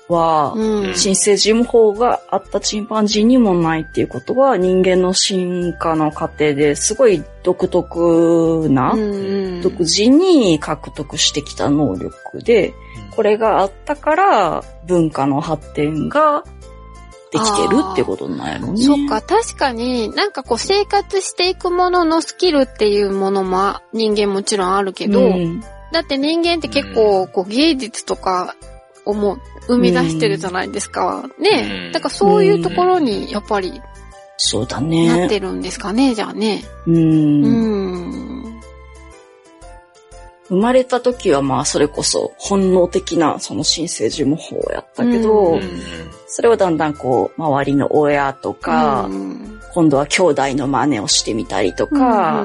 は、うん。新生児模倣があったチンパンジーにもないっていうことは人間の進化の過程ですごい独特な、うん独自に獲得してきた能力で、これがあったから文化の発展ができてるってことなんやろね。そっか、確かになんかこう生活していくもののスキルっていうものも人間もちろんあるけど、うんだって人間って結構こう芸術とかをもう生み出してるじゃないですか。ねうんだからそういうところにやっぱりそうだなっね。てるんですかね、じゃあね。うんうん。生まれた時はまあそれこそ本能的なその新生児模倣やったけど、それをだんだんこう周りの親とか、うん今度は兄弟の真似をしてみたりとか、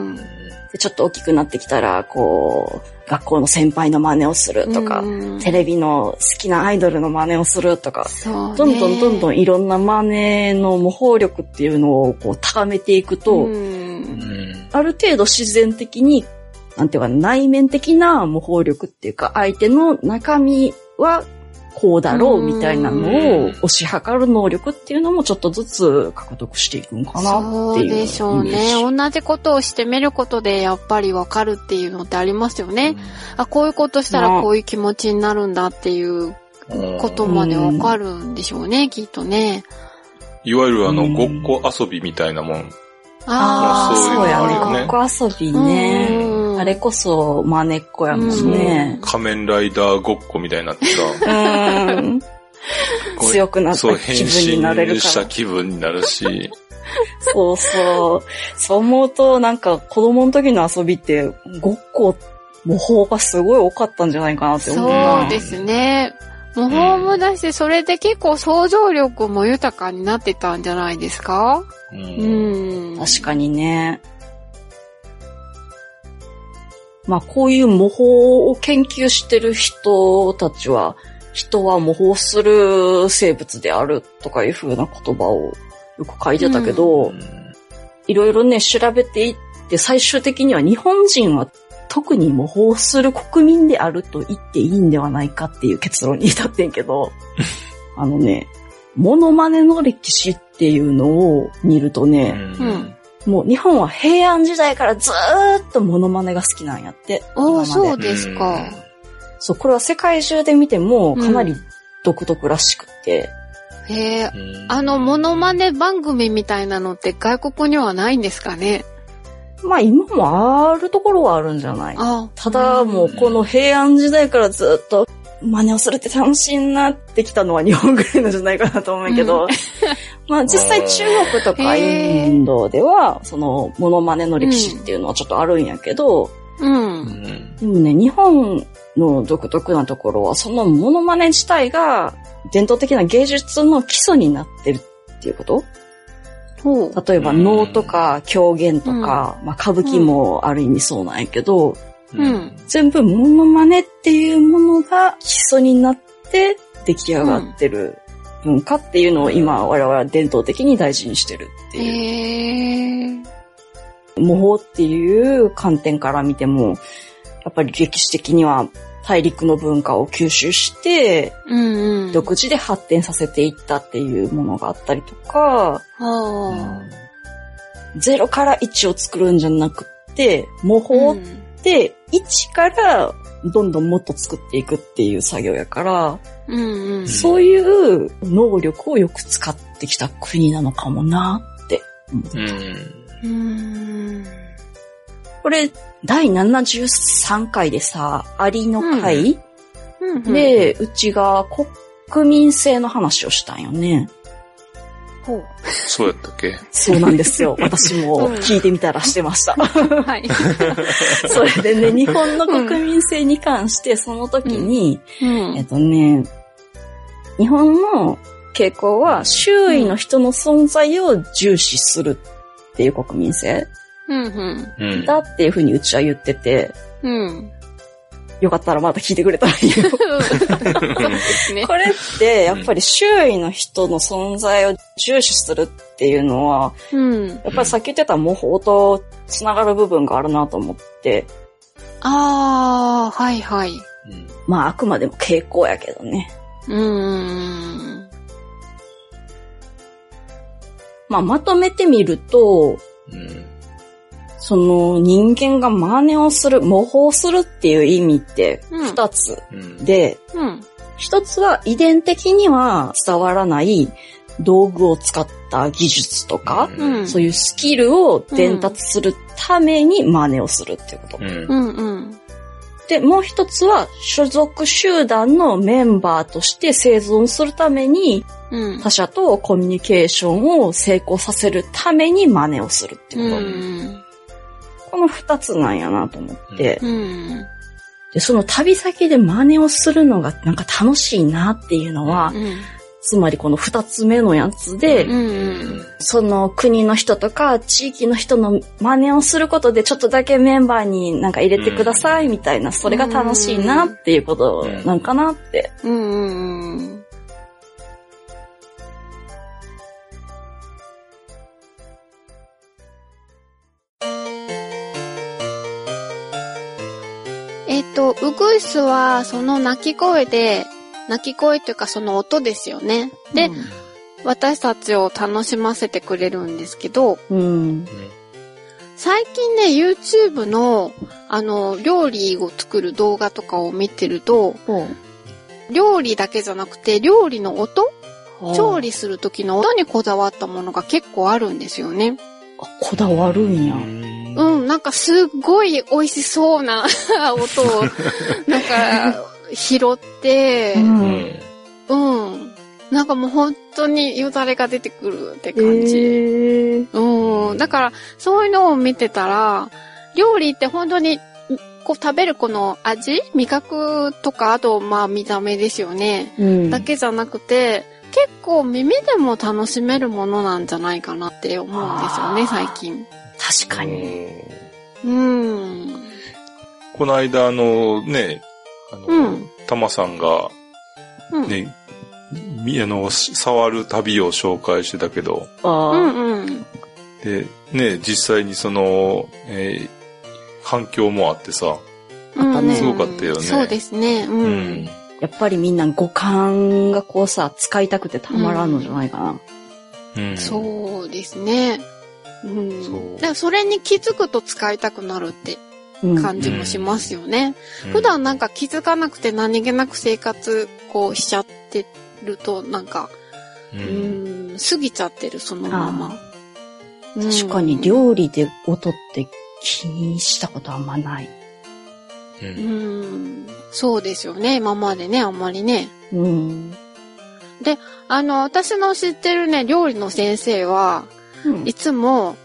ちょっと大きくなってきたら、こう、学校の先輩の真似をするとか、うん。テレビの好きなアイドルの真似をするとか、どんどんどんどんいろんな真似の模倣力っていうのをこう高めていくと、うん。うん。ある程度自然的に、なんていうか内面的な模倣力っていうか、相手の中身はこうだろうみたいなのを推し量る能力っていうのもちょっとずつ獲得していくんかなっていう。そうでしょうね。同じことをしてみることでやっぱりわかるっていうのってありますよね。あ、こういうことしたらこういう気持ちになるんだっていうことまでわかるんでしょうね、きっとね。いわゆるあの、うんごっこ遊びみたいなもん。ああ、そういうのそうやね。あるよねごっこ遊びね。うんあれこそ真似っこやもうんね。仮面ライダーごっこみたいになってさ、う強くなったそう、気変分になれる身したから。気分になるし、そうそう。そう思うと、なんか子供の時の遊びって、ごっこ、模倣がすごい多かったんじゃないかなって思うな。そうですね。模倣もだし、それで結構想像力も豊かになってたんじゃないですか？ううんん。確かにね。まあこういう模倣を研究してる人たちは、人は模倣する生物であるとかいう風な言葉をよく書いてたけど、いろいろね、調べていって、最終的には日本人は特に模倣する国民であると言っていいんではないかっていう結論に至ってんけど、あのね、モノマネの歴史っていうのを見るとね、うんもう日本は平安時代からずーっとモノマネが好きなんやって。ああ、今まで。そうですか。そう、これは世界中で見てもかなり独特らしくって、へえ、うん。あの、モノマネ番組みたいなのって外国にはないんですかね？まあ今もあるところはあるんじゃない？あただもうこの平安時代からずっと真似をするって楽しいなってきたのは日本ぐらいなんじゃないかなと思うけど、まあ実際中国とかインドでは、そのモノマネの歴史っていうのはちょっとあるんやけど、う。うん。んでもね、日本の独特なところは、そのモノマネ自体が伝統的な芸術の基礎になってるっていうこと？例えば能とか狂言とか、まあ歌舞伎もある意味そうなんやけど、うん全部モノマネっていうものが基礎になって出来上がってる文化っていうのを今我々は伝統的に大事にしてるっていう。へえ。模倣っていう観点から見ても、やっぱり歴史的には大陸の文化を吸収して、うんうん。独自で発展させていったっていうものがあったりとか、は0から1を作るんじゃなくって、模あ。倣っうんて1からどんどんもっと作っていくっていう作業やから、うんうん。そういう能力をよく使ってきた国なのかもなって思う。うんうん。これ、第73回でさ、アリの会、うんうん、で、うちが国民性の話をしたんよね。ほう。そうやったっけ？そうなんですよ。私もうん聞いてみたらしてました。はい。それでね、日本の国民性に関して、その時に、うんえっとね、日本の傾向は、周囲の人の存在を重視するっていう国民性うんうん。うん。だっていうふうにうちは言ってて、うん。よかったらまた聞いてくれたらいいよ。これって、やっぱり周囲の人の存在を重視するっていうのは、うん。やっぱりさっき言ってた模倣と繋がる部分があるなと思って、ああ、はいはい。うんまああくまでも傾向やけどね。うん。まあまとめてみると、うんその人間が真似をする、模倣するっていう意味ってうん二つうんで、うん。一つは遺伝的には伝わらない道具を使った技術とか、うんそういうスキルを伝達するために真似をするっていうこと。うんうんうん。で、もう一つは所属集団のメンバーとして生存するためにうん。他者とコミュニケーションを成功させるために真似をするってういうこと。ん。この二つなんやなと思って、うん。で、その旅先で真似をするのがなんか楽しいなっていうのは、うん。つまりこの二つ目のやつで、うん。その国の人とか地域の人の真似をすることでちょっとだけメンバーになんか入れてくださいみたいな、それが楽しいなっていうことなんかなって。うん。と、ウグイスはその鳴き声で、鳴き声というかその音ですよね。で、私たちを楽しませてくれるんですけど、うん。最近ね、YouTube の、あの、料理を作る動画とかを見てると、料理だけじゃなくて、料理の音？調理する時の音にこだわったものが結構あるんですよね。あこだわるんや。うん、なんかすっごい美味しそうな 音を、なんか、拾って、うんうん。なんかもう本当によだれが出てくるってえ感じ。ーうん。だから、そういうのを見てたら、料理って本当に、こう食べるこの味味覚とか、あと、まあ見た目ですよね。うんだけじゃなくて、結構耳でも楽しめるものなんじゃないかなって思うんですよね、最近。確かに。うん。この間、あの、ね、あの、うんタマさんが、うん。ね、みあの、触る旅を紹介してたけど、うあんうん。で、ね、実際にその、えー反響もあってさ、うんうんすごかったよねそうですね。う。うんやっぱりみんな五感がこうさ、使いたくてたまらんのじゃないかな。うん。そうですね。うん。そうだからそれに気づくと使いたくなるってうん感じもしますよね。うん普段なんか気づかなくて何気なく生活こうしちゃってるとなんか、う。うんん、過ぎちゃってる、そのまま。確かに料理で音って気にしたことあんまない。う。うんん、そうですよね、今までね、あんまりね。うん。あの、私の知ってるね、料理の先生は、うんいつも、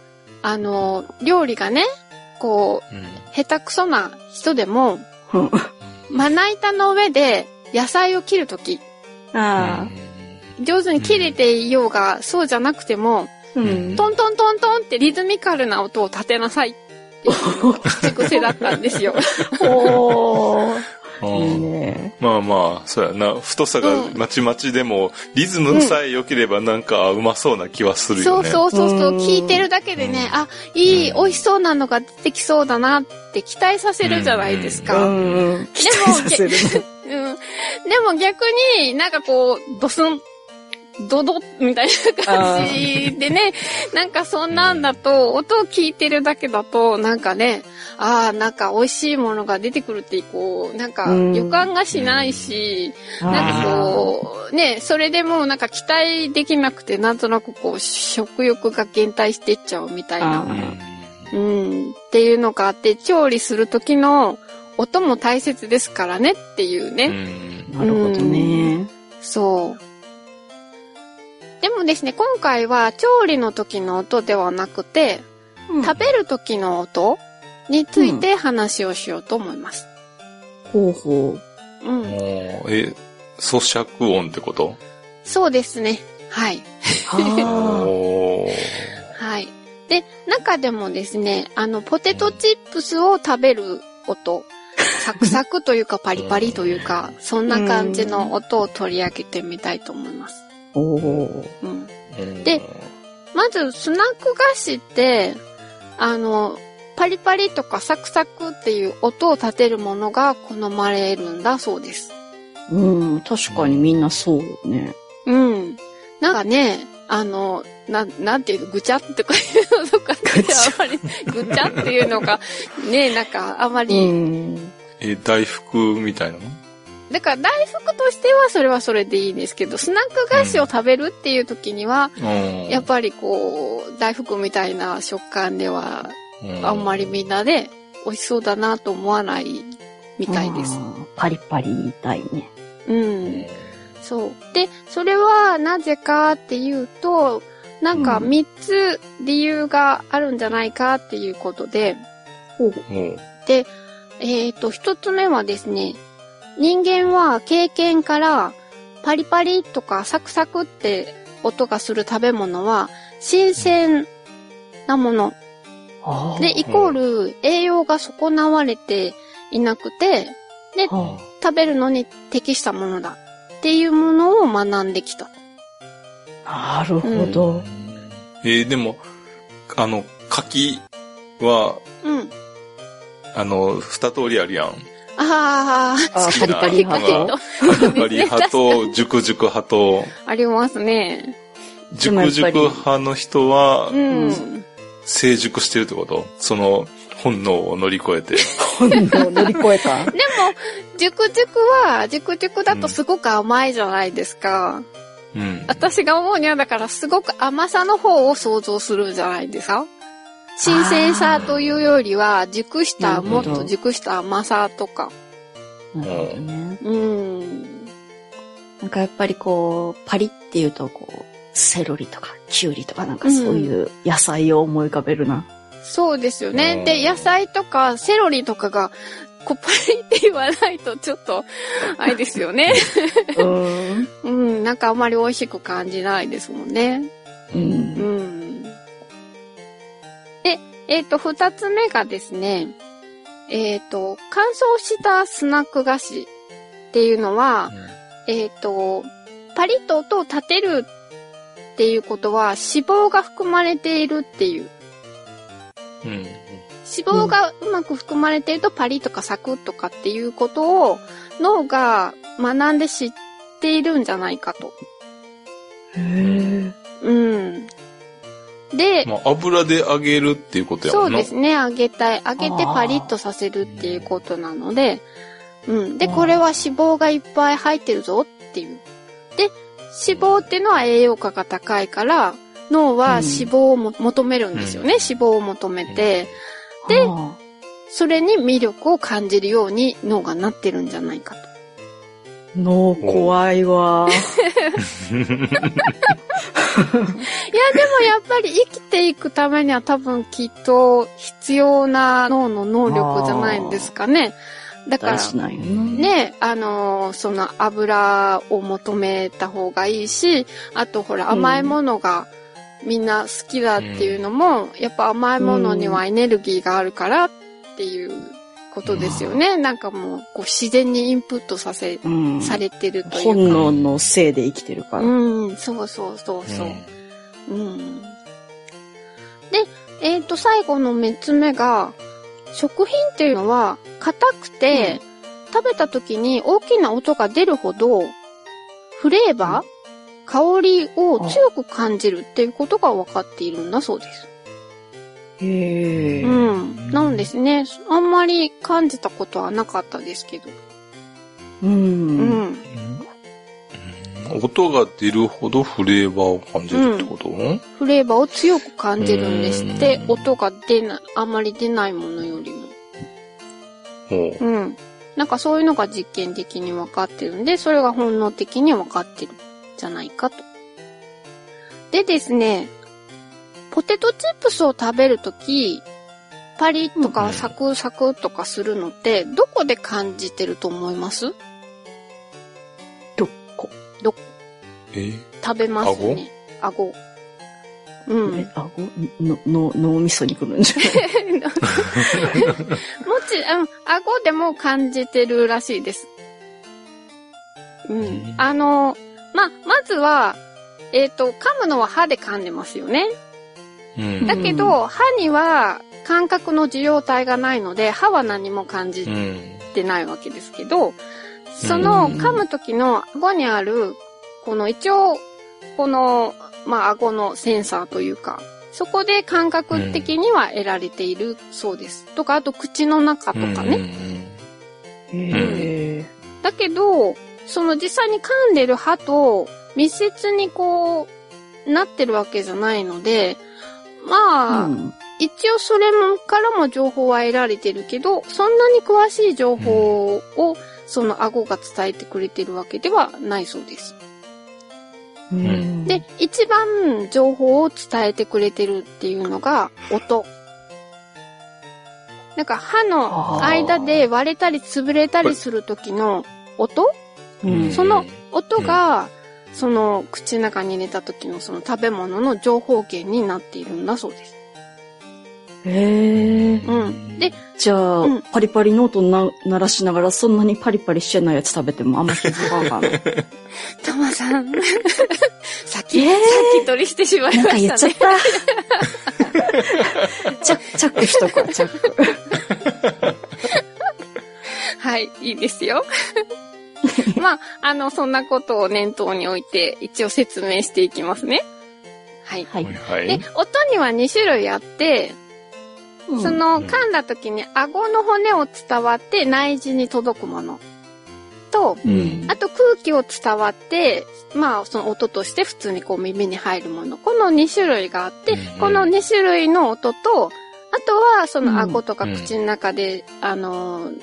あの、料理がね、こう、うん。下手くそな人でも、うんまな板の上で野菜を切るとき、あ上手に切れていようが、そうじゃなくても、あ。ううんん。トントントントンってリズミカルな音を立てなさいっていう口癖だったんですよ。おー。うんいいね。まあまあ、そうやな。太さがまちまちでも、リズムさえ良ければなんかうまそうな気はするそうよね。そうそうそうう、ん聞いてるだけでね、あ、いい、美味しそうなのが出てきそうだなって期待させるじゃないですうか。うん。ん うん。でも逆になんかこう、ドスン、ドドみたいな感じでね、なんかそんなんだと、音を聞いてるだけだと、なんかね、ああ、なんか美味しいものが出てくるって、こう、なんかうん。予感がしないし、なんかこう、ね、それでもうなんか期待できなくて、なんとなくこう、食欲が減退していっちゃうみたいな。あ、うんうん、っていうのがあって、調理する時の音も大切ですからねっていううね。ん。なるほどね。そう。でもですね、今回は調理の時の音ではなくて、食べる時の音について話をしようと思います。ほうほううえ、咀嚼音ってこと？そうですね。はい。はい。で、中でもですね、あの、ポテトチップスを食べる音、サクサクというかパリパリというか、そんな感じの音を取り上げてみたいと思います。あ。おー。うん。うんでまず、スナック菓子って、あの、パリパリとかサクサクっていう音を立てるものが好まれるんだそうです。うん、確かにみんなそうよね。うん。なんかね、あの、な、なんていうの、ぐちゃってとかいうのとかって、ぐちゃあまり、ぐちゃっていうのが、ね、なんか、あまうり、ん。え、大福みたいなの？だから大福としてはそれはそれでいいんですけど、スナック菓子を食べるっていう時には、うんやっぱりこう、大福みたいな食感では、うんあんまりみんなで美味しそうだなと思わないみたいです。パリパリ言いたいね。うん。そう。で、それはなぜかっていうと、なんかうん3つ理由があるんじゃないかっていうことで、ほう。もうえっ、と、1つ目はですね、人間は経験からパリパリとかサクサクって音がする食べ物は新鮮なもの。で、イコール栄養が損なわれていなくて、は食べるのに適したものだっていうものを学んできた。あなるほど。えーでも、あの、柿は、うん。あの、二通りあるやん。ああ、パリパリ派のと。パリパリ派と、熟熟派と、ありますね。熟熟派の人はう、ん。成熟してるってこと？その、本能を乗り越えて。本能乗り越えた？でも、熟熟は、熟熟だとすごく甘いじゃないですか。うん。私が思うにはだからすごく甘さの方を想像するんじゃないですか新鮮さというよりは、熟した、もっと熟した甘さとか。なるほどね。うん。なんかやっぱりこう、パリっていうとこう、セロリとかキュウリとかなんかそういう野菜を思い浮かべるな。そうですようね。んで、野菜とかセロリとかが、こうパリって言わないとちょっと、あれですよね。うん。うん、なんかあんまり美味しく感じないですもんね。う。うんん。で、えっ、と、二つ目がですね、えっ、と、乾燥したスナック菓子っていうのは、えっ、と、パリッと音を立てるっていうことは脂肪が含まれているっていう。うん。脂肪がうまく含まれているとパリとかサクッとかっていうことを脳が学んで知っているんじゃないかと。へえ。うん。で、まあ、油で揚げるっていうことやもな。そうんですね。揚げたい。揚げてパリッとさせるっていうことなので、うん。で、これは脂肪がいっぱい入ってるぞっていう。で、脂肪っていうのは栄養価が高いから、脳は脂肪をも求めるんですよね。脂肪を求めて。であそれに魅力を感じるように脳がなってるんじゃないかと。ー脳怖いわ。いや、でもやっぱり生きていくためには多分きっと必要な脳の能力じゃないんですかね。だから。ね、あのーその油を求めた方がいいし、あとほら甘いものがみんな好きだっていうのも、やっぱ甘いものにはエネルギーがあるからっていうことですよね。なんかもうこう自然にインプットさせ、うん。されてるというか。本能のせいで生きてるから。うん、そうそうそうそう。うん。で、えっ、と、最後の3つ目が、食品っていうのは、硬くて、食べた時に大きな音が出るほど、フレーバー、香りを強く感じるっていうことが分かっているんだそうです。へえ。うん。なんですね。あんまり感じたことはなかったですけど。う。うんん。音が出るほどフレーバーを感じるってこと、フレーバーを強く感じるんですってう。ん音が出ない、あんまり出ないものよりも。ほううん。なんかそういうのが実験的に分かってるんで、それが本能的に分かってるんじゃないかと。でですね、ポテトチップスを食べるとき、パリッとかサクサクとかするのって、どこで感じてると思います？どこ？え？食べますよね。顎？うん。え、あごの、の、脳みそに来るんじゃない？もち、うん、顎でも感じてるらしいです。うん。あの、ま、まずは、えっ、と、噛むのは歯で噛んでますよね。うんだけど、歯には感覚の受容体がないので、歯は何も感じうん。てないわけですけど、そのうん噛む時の顎にある、この一応、この、まあ、顎のセンサーというか、そこで感覚的には得られているそうです。とか、あと口の中とかね。へえ。だけど、その実際に噛んでる歯と密接にこう、なってるわけじゃないので、まあ、うん一応それもからも情報は得られてるけど、そんなに詳しい情報を、その顎が伝えてくれてるわけではないそうです。うん。で、一番情報を伝えてくれてるっていうのが音。なんか歯の間で割れたり潰れたりする時の音？うん。その音が、その口の中に入れた時のその食べ物の情報源になっているんだそうです。へえ。うん。で、じゃあ、うんパリパリの音な鳴らしながら、そんなにパリパリしてないやつ食べてもあんま気づかんかな。トマさん。さっき、えーさっき取りしてしまいなんまか言っちゃっしたね。た。チャッ、チャックしとこう、チャック。はい、いいですよ。まあ、あの、そんなことを念頭に置いて、一応説明していきますね。はい。はい。はい。で、音には2種類あって、その噛んだ時に顎の骨を伝わって内耳に届くものと、うんあと空気を伝わって、まあその音として普通にこう耳に入るもの。この2種類があって、うんこの2種類の音と、あとはその顎とかうん口の中で、あのー、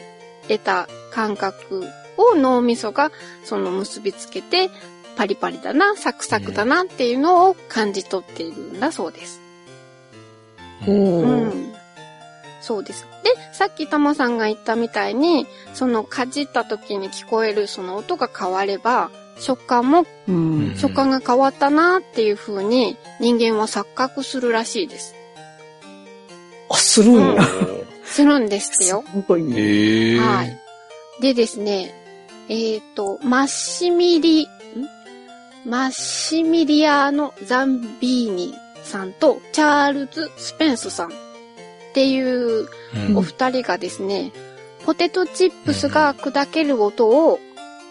得た感覚を脳みそがその結びつけて、パリパリだな、サクサクだなっていうのを感じ取っているんだそうです。おうーん。そうです。で、さっきたまさんが言ったみたいに、そのかじった時に聞こえるその音が変われば、食感も、うん。食感が変わったなっていう風に人間は錯覚するらしいです。あ、するんや。するんですってすよ。ごいね。はい。でですね、えっ、と、マッシミリ、ん？マッシミリアーノ・ザンビーニさんとチャールズ・スペンスさんっていううん。お二人がですね、ポテトチップスが砕ける音を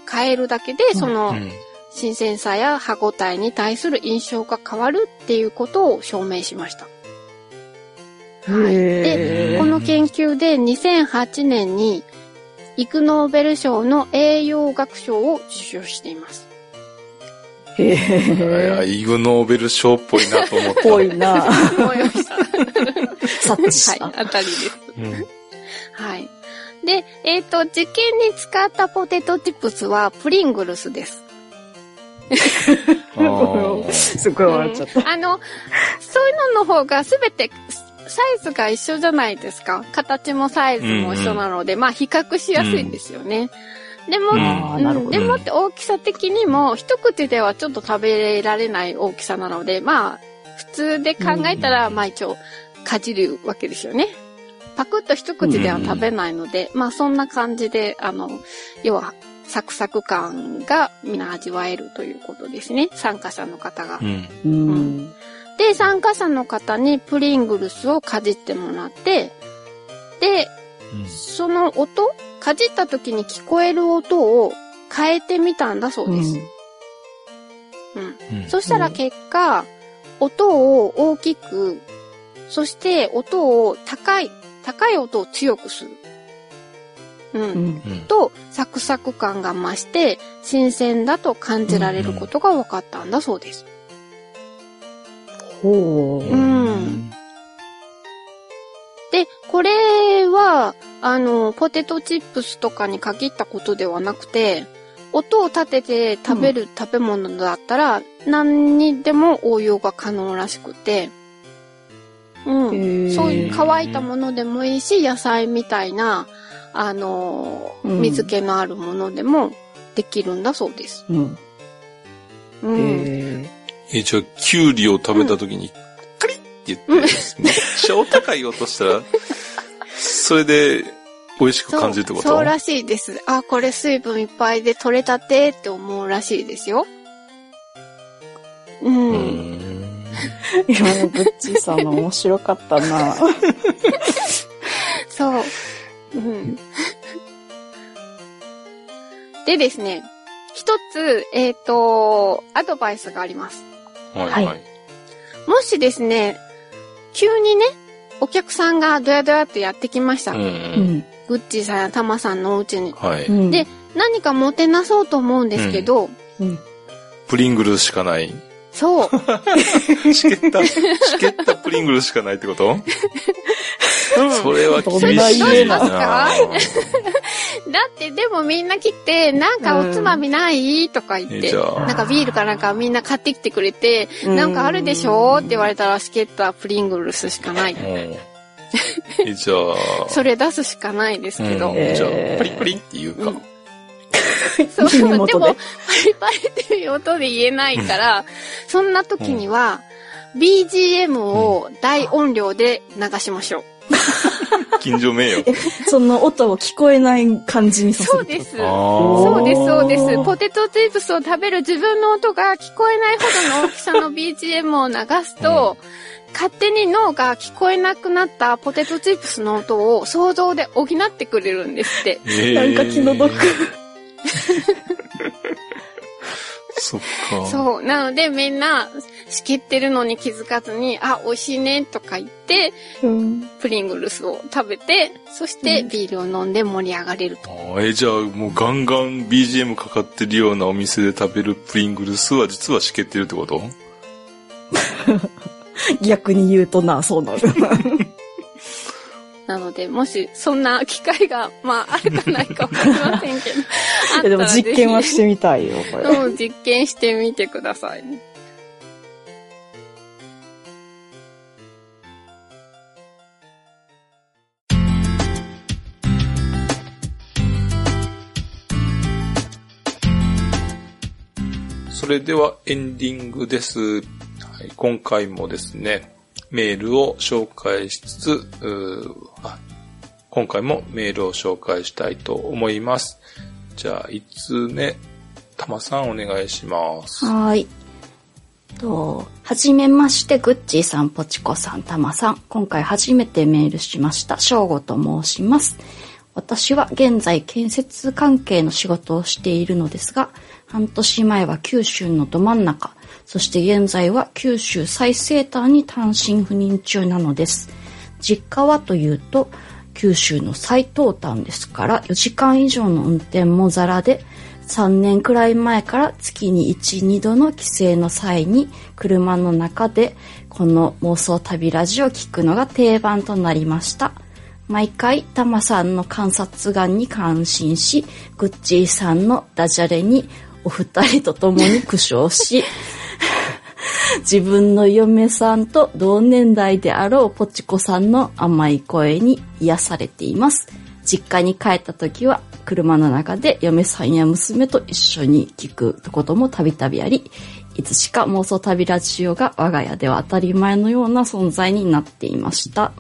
変えるだけで、うん。そのうん。新鮮さや歯ごたえに対する印象が変わるっていうことを証明しました。はい。へーこの研究で2008年にイグノーベル賞の栄養学賞を受賞しています。へえ。イグ・ノーベル賞っぽいなと思った。ぽいな。思いました。察知した。はい、当たりです。うんはい。で、えっ、と、実験に使ったポテトチップスはプリングルスです。あー すごい笑っちゃった。うんあの、そういうのの方がすべてサイズが一緒じゃないですか。形もサイズも一緒なので、まあ比較しやすいんですよね。でも、うんあーなるほどうんでもって大きさ的にも一口ではちょっと食べられない大きさなので、まあ普通で考えたら、まあ一応かじるわけですよね。パクッと一口では食べないので、まあそんな感じで、あの、要はサクサク感がみんな味わえるということですね。参加者の方がう。ん。うん。で、参加者の方にプリングルスをかじってもらって、で、その音、かじった時に聞こえる音を変えてみたんだそうです。うん。うんそしたら結果、音を大きく、そして音を高い、高い音を強くする。うん。うん。うんと、サクサク感が増して、新鮮だと感じられることが分かったんだそうです。ほう。うんで、これは、あの、ポテトチップスとかに限ったことではなくて、音を立てて食べる食べ物だったら、何にでも応用が可能らしくて、うん。そういう乾いたものでもいいし、野菜みたいな、あの、うん水気のあるものでもできるんだそうです。うん。うん。へえ、じゃあ、キュウリを食べた時に、カリッって言って、めっちゃお高い音したら、それで、美味しく感じるってこと？そうらしいです。あ、これ水分いっぱいで取れたてって思うらしいですよ。うん。うーんえ。今のブッチーさんの面白かったな。そう。うん。でですね、一つ、えっ、と、アドバイスがあります。はいははいい。もしですね、急にね、お客さんがドヤドヤってやってきました。うんううん。ん。グッチーさんやタマさんのお家に。はい。うんで、何かもてなそうと思うんですけど、うん。プリングルしかない。そう。しけった、しけったプリングルしかないってこと？うんそれは厳しどんな家いなな だってでもみんな来て、なんかおつまみない？とか言って、なんかビールかなんかみんな買ってきてくれて、うん。なんかあるでしょ？って言われたらしけったプリングルスしかない。じゃあ、それ出すしかないですけど。じゃあ、パリパリっていうか。そう、でも、パリパリっていう音で言えないから、そんな時には、BGM を大音量で流しましょう。近所名誉。その音を聞こえない感じにさせる。そうです。あそうです、そうです。ポテトチップスを食べる自分の音が聞こえないほどの大きさの BGM を流すと、勝手に脳が聞こえなくなったポテトチップスの音を想像で補ってくれるんですって。なんか気の毒。そっか。そう。なのでみんな、仕切ってるのに気づかずに、あ、美味しいねとか言って、うん。プリングルスを食べて、そしてビールを飲んで盛り上がれると。あーえ、じゃあもうガンガン BGM かかってるようなお店で食べるプリングルスは実はしけってるってこと？逆に言うとな、そうなる。なので、もし、そんな機会が、まあ、あるかないかわかりませんけど。あったでも実験はしてみたいよ、これ。うん、実験してみてください。それではエンディングです。はい、今回もですね、メールを紹介しつつ、あ今回もメールを紹介したいと思います。じゃあ、5つ目、たまさんお願いします。はい。と、はじめまして、グッチーさん、ポチコさん、たまさん。今回初めてメールしました。正吾と申します。私は現在建設関係の仕事をしているのですが、半年前は九州のど真ん中、そして現在は九州最西端に単身赴任中なのです。実家はというと、九州の最東端ですから、4時間以上の運転もザラで、3年くらい前から月に1、2度の帰省の際に車の中でこの妄想旅ラジオを聞くのが定番となりました。毎回、タマさんの観察眼に感心し、グッチーさんのダジャレにお二人と共に苦笑し、自分の嫁さんと同年代であろうポチコさんの甘い声に癒されています。実家に帰った時は車の中で嫁さんや娘と一緒に聞くこともたびたびあり、いつしか妄想旅ラジオが我が家では当たり前のような存在になっていました。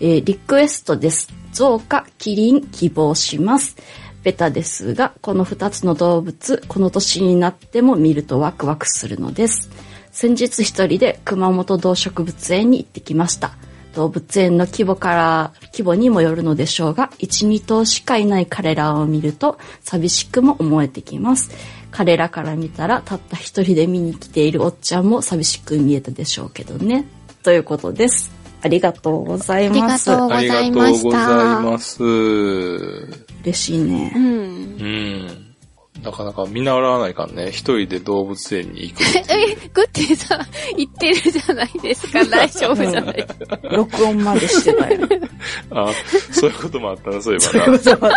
えーリクエストです。ゾウかキリン希望します。ベタですが、この二つの動物、この年になっても見るとワクワクするのです。先日一人で熊本動植物園に行ってきました。動物園の規模から、規模にもよるのでしょうが、1、2頭しかいない彼らを見ると寂しくも思えてきます。彼らから見たら、たった一人で見に来ているおっちゃんも寂しく見えたでしょうけどね。ということです。ありがとうございます。ありがとうございます。嬉しいねう。ん。うん。なかなか見習わないかんね。一人で動物園に行く。え、グッティさん、言ってるじゃないですか。大丈夫じゃない録音までしてたよ。あ、そういうこともあったな、そういえそういうばな。こともあっ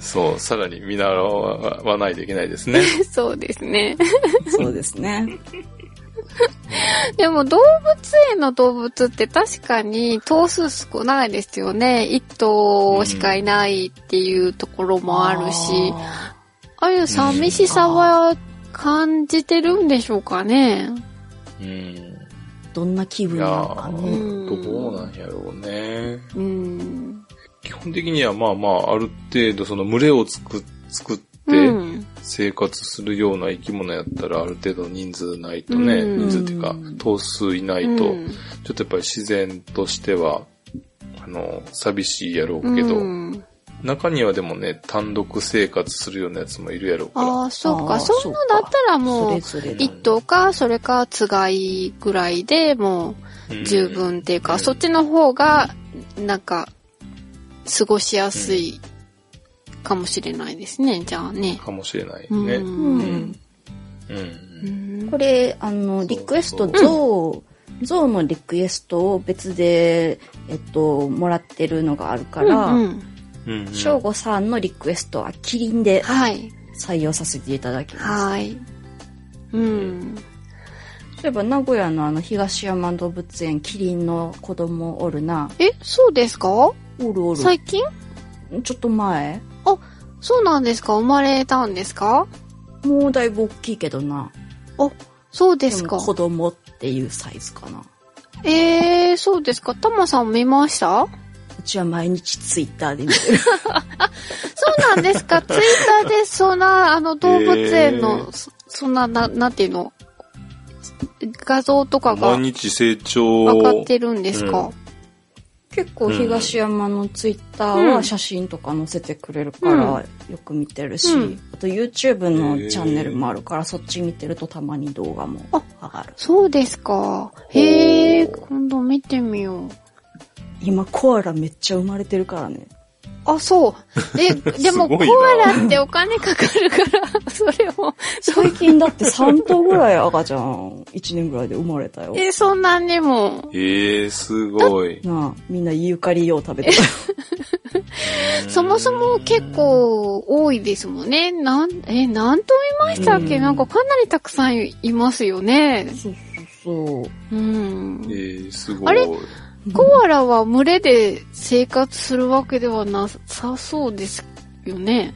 そう、さらに見習わないといけないですね。そうですね。たそうですね。でも動物園の動物って確かに頭数少ないですよね。一頭しかいないっていうところもあるし、あああいう寂しさは感じてるんでしょうかね。うん。ーどんな気分なのかー、ね。うんどうなんやろうね。うん。基本的にはまあまあ、ある程度その群れを作作ってうん。生活するような生き物やったらある程度人数ないとね、うん。人数っていうか、頭数いないと、うん。ちょっとやっぱり自然としては、あの、寂しいやろうけど、うん。中にはでもね、単独生活するようなやつもいるやろうから。ああ、そうか。そんなだったらもう、一頭か、それか、つがいぐらいでもううん。十分っていうか、そっちの方が、なんか、過ごしやすいかもしれないですね、じゃあね。かもしれないうんね。ううん。ん。うんこれ、あの、リクエスト、そうゾウ、ゾウのリクエストを別で、えっと、もらってるのがあるから、うんうんうんうん。翔吾さんのリクエストはキリンではい。採用させていただきます。はい。うん。そういえば名古屋のあの東山動物園キリンの子供おるな。え、そうですか？おるおる。最近？ちょっと前そうなんですか？生まれたんですか？もうだいぶ大きいけどな。そうですか。も子供っていうサイズかな。えー、そうですか。タマさん見ました？うちは毎日ツイッターで見てる。そうなんですか。ツイッターでそんな、あの、動物園の、そそんな、な、なんていうの？画像とかが毎日成長。上がってるんですか、結構東山のツイッターうんは写真とか載せてくれるからよく見てるし、うんあと YouTube のチャンネルもあるからそっち見てるとたまに動画もあ上がる。そうですか。へえ、今度見てみよう。今コアラめっちゃ生まれてるからね。あ、そう。え、でも、コアラってお金かかるから、それも。最近だって3頭ぐらい赤ちゃん1年ぐらいで生まれたよ。え、そんなにも。ええー、すごい。なあ、みんなユーカリよう食べてたよ。そもそも結構多いですもんね。なん、え、何頭いましたっけ？うんなんかかなりたくさんいますよね。そうそうそう。うんえ。ー、すごい。あれ？コアラは群れで生活するわけではなさそうですよね。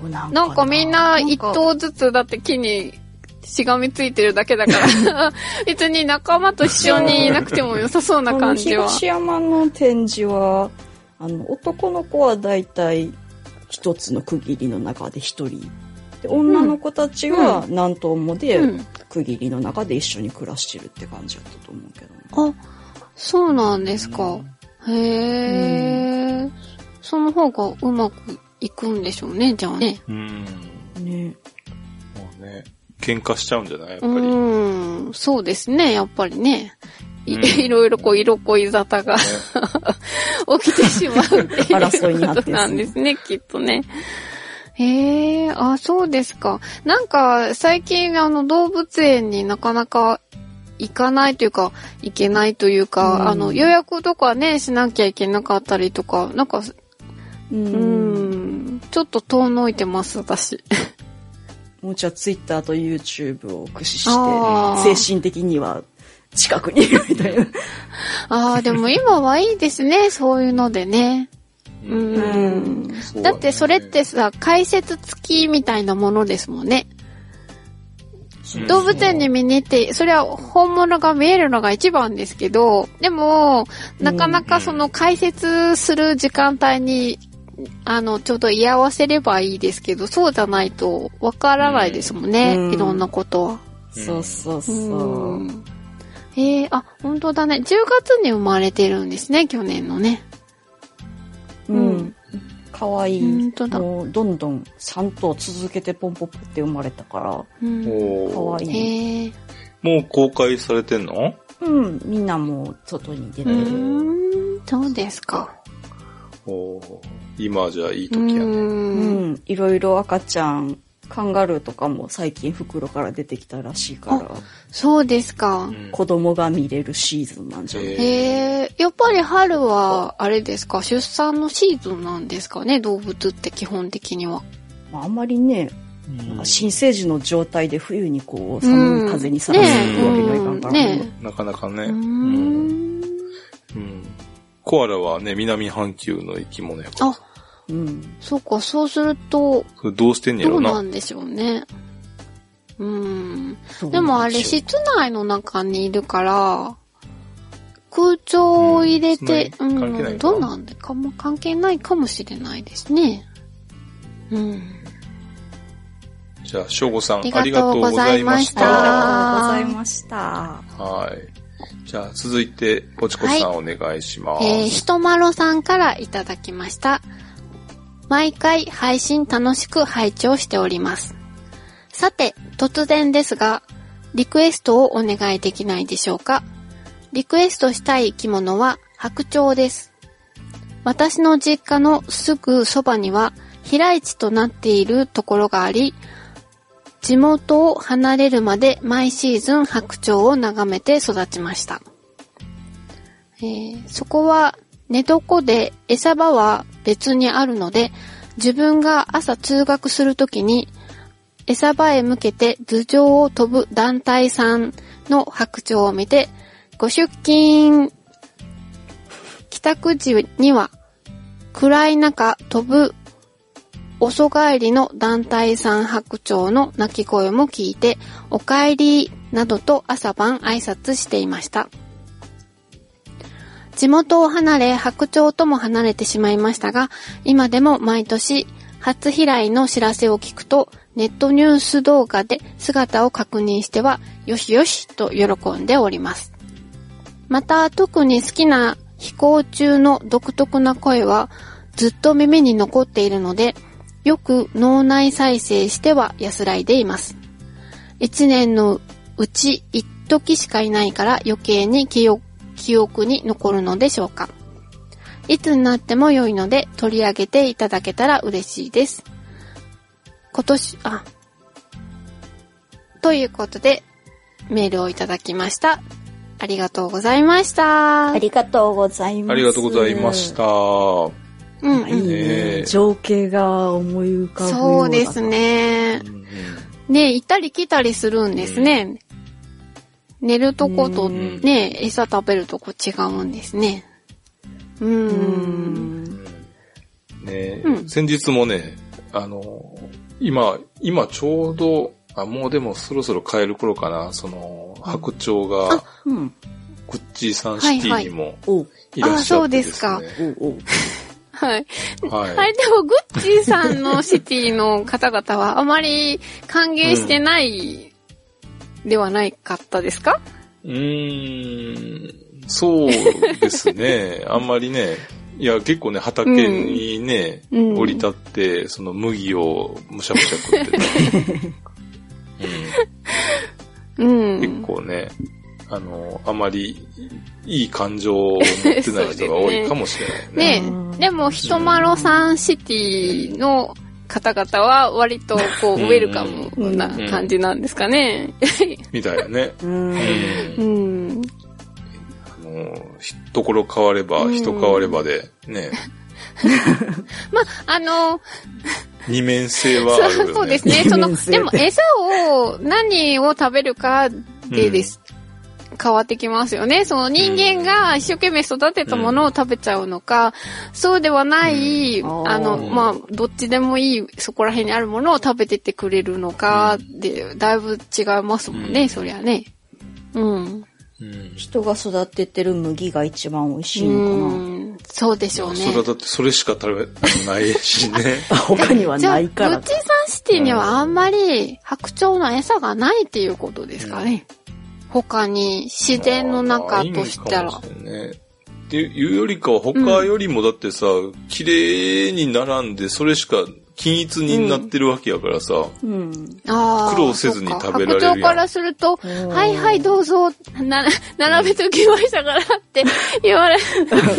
どうなんかなんかみんな一頭ずつだって木にしがみついてるだけだから、別に仲間と一緒にいなくても良さそうな感じは。東山の展示は、あの、男の子はだいたい一つの区切りの中で一人。で、女の子たちは何頭もでうん区切りの中で一緒に暮らしてるって感じだったと思うけど、ね。あ、そうなんですか。へえ、その方がうまくいくんでしょうね、じゃあね。うん。ね。もうね、喧嘩しちゃうんじゃない？やっぱり。うん、そうですね、やっぱりね。い,、うん いろいろこう色恋沙汰が 起きてしまうっていうことなんですね、きっとね。へえ、あ、そうですか。なんか、最近、あの、動物園になかなか行かないというか、行けないというか、うんあの、予約とかね、しなきゃいけなかったりとか、なんか、う。うんん、ちょっと遠のいてます、私。もうじゃあツイッターと YouTube を駆使して、精神的には近くにいるみたいな。ああ、でも今はいいですね、そういうのでね。う。うんだってそれってさ、解説付きみたいなものですもんね。うん動物園に見に行って、それは本物が見えるのが一番ですけど、でも、なかなかその解説する時間帯に、あの、ちょうど居合わせればいいですけど、そうじゃないとわからないですもんね、うんいろんなことは。そうそううそう。ん。えー、あ、本当だね。10月に生まれてるんですね、去年のね。うん。かわいい。本当だもう、どんどん3頭続けてポンポンって生まれたから、うん。かわいい。もう公開されてんの？うん、みんなもう外に出うてる。ーん、そうですか。おー今じゃいい時う。やね。うんん、いろいろ赤ちゃん、カンガルーとかも最近袋から出てきたらしいから、そうですか。うん子供が見れるシーズンなんじゃない、へへえ、やっぱり春は、あれですか、出産のシーズンなんですかね、動物って基本的には。まあ、あんまりね、うんなんか新生児の状態で冬にこう寒い風にさらされるわけにはいかんから、ねえなかなかね。うん。うんコアラはね、南半球の生き物やから。あ、うん。そうか、そうすると、それどうしてんねやどろな。うなんでしょうね。うん。でもあれ、室内の中にいるから、空調を入れて、ううんん、そんなに関係ないかどうなんでかも、関係ないかもしれないですね。うん。じゃあ、翔吾さん、ありがとうございましたありた。がとうございました。はい。じゃあ、続いて、ポチコさん、お願いします。えー、ひとまろさんからいただきました。毎回配信楽しく拝聴しております。さて、突然ですが、リクエストをお願いできないでしょうか？リクエストしたい生き物は白鳥です。私の実家のすぐそばには飛来地となっているところがあり、地元を離れるまで毎シーズン白鳥を眺めて育ちました。えーそこは寝床で餌場は別にあるので、自分が朝通学するときに餌場へ向けて頭上を飛ぶ団体さんの白鳥を見て、ご出勤、帰宅時には暗い中飛ぶ遅帰りの団体さん白鳥の鳴き声も聞いて、お帰りなどと朝晩挨拶していました。地元を離れ白鳥とも離れてしまいましたが、今でも毎年初飛来の知らせを聞くと、ネットニュース動画で姿を確認しては、よしよしと喜んでおります。また、特に好きな飛行中の独特な声は、ずっと耳に残っているので、よく脳内再生しては安らいでいます。一年のうち一時しかいないから余計に記憶記憶に残るのでしょうか？いつになっても良いので取り上げていただけたら嬉しいです。今年、あ、ということでメールをいただきました。ありがとうございました。ありがとうございます。ありがとうございまし。た。うんうんいいねね。情景が思い浮かぶようだそうです。ね。ね行ったり来たりするんですね。寝るとことうんね、餌食べるとこ違うんですね。うー。うんん。ね、うん先日もね、あの、今、今ちょうど、あ、もうでもそろそろ帰る頃かな、その、白鳥が、うん。グッチーさんシティにもいらっしゃってですね。あそうおう、おう。はい。はい。あれでも、グッチーさんのシティの方々はあまり歓迎してないではないかったですか、うーん、そうですね。あんまりね、いや、結構ね、畑にね、うん降り立って、その麦をむしゃむしゃ食ってた。うん。うん、結構ね、あの、あまりいい感情を持ってない人が多いかもしれないね。ねでも、ひとまろさんシティの方々は割とこう、ウェルカムな感じなんですかね。みたいなね。うん。うん。あの、ところ変われば、人変わればで、ね。まあ、あの、二面性はあるよね。そうですね。その、でも餌を、何を食べるかでです。うん、変わってきますよね。その人間が一生懸命育てたものを食べちゃうのか、うん、そうではない、うん、あの、まあ、どっちでもいい、そこら辺にあるものを食べてってくれるのか、で、だいぶ違いますもんね、そりゃね。うん。人が育ててる麦が一番美味しいのかな。そうでしょうね。それはだってそれしか食べないしね。他にはないから。じゃあ、ブッチサンシティにはあんまり白鳥の餌がないっていうことですかね。うん、他に自然の中としたら。ね、っていうよりかは他よりもだってさ、綺麗に並んでそれしか均一になってるわけやからさ、うん、苦労せずに食べられるやん。白鳥からすると、はいはいどうぞ、な、並べときましたからって 言われる。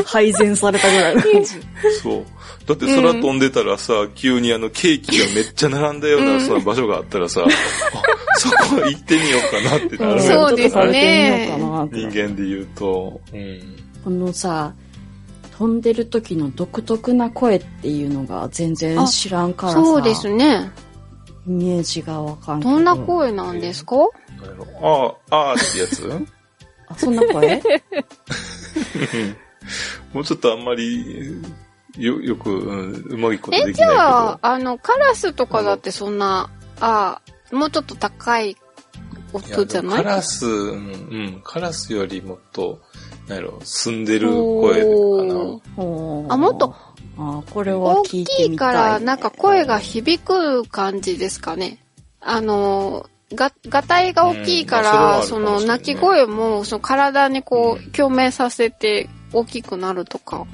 配膳されたぐらいの感じ。そう。だって空飛んでたらさ、うん、急にあのケーキがめっちゃ並んだような、さ、場所があったらさ、そこ行ってみようかなってなる。そうですね。人間で言うと。うん、このさ、飛んでる時の独特な声っていうのが全然知らんからさ。そうですね。イメージがわかんない。どんな声なんですか、ああ、ああってやつ？あ、そんな声？もうちょっとあんまり、よ、よく、うん、うまいことできないけど。え、じゃあ、あの、カラスとかだってそんな、ああ、もうちょっと高い音じゃない？カラス、うん、うん、カラスよりもっと、なんやろ、澄んでる声かな。あ、もっと、あこれは聞いて大きいから、なんか声が響く感じですかね。あの、が、がたいが大きいから、うんその、鳴き声も、その体にこう、共鳴させて大きくなるとか。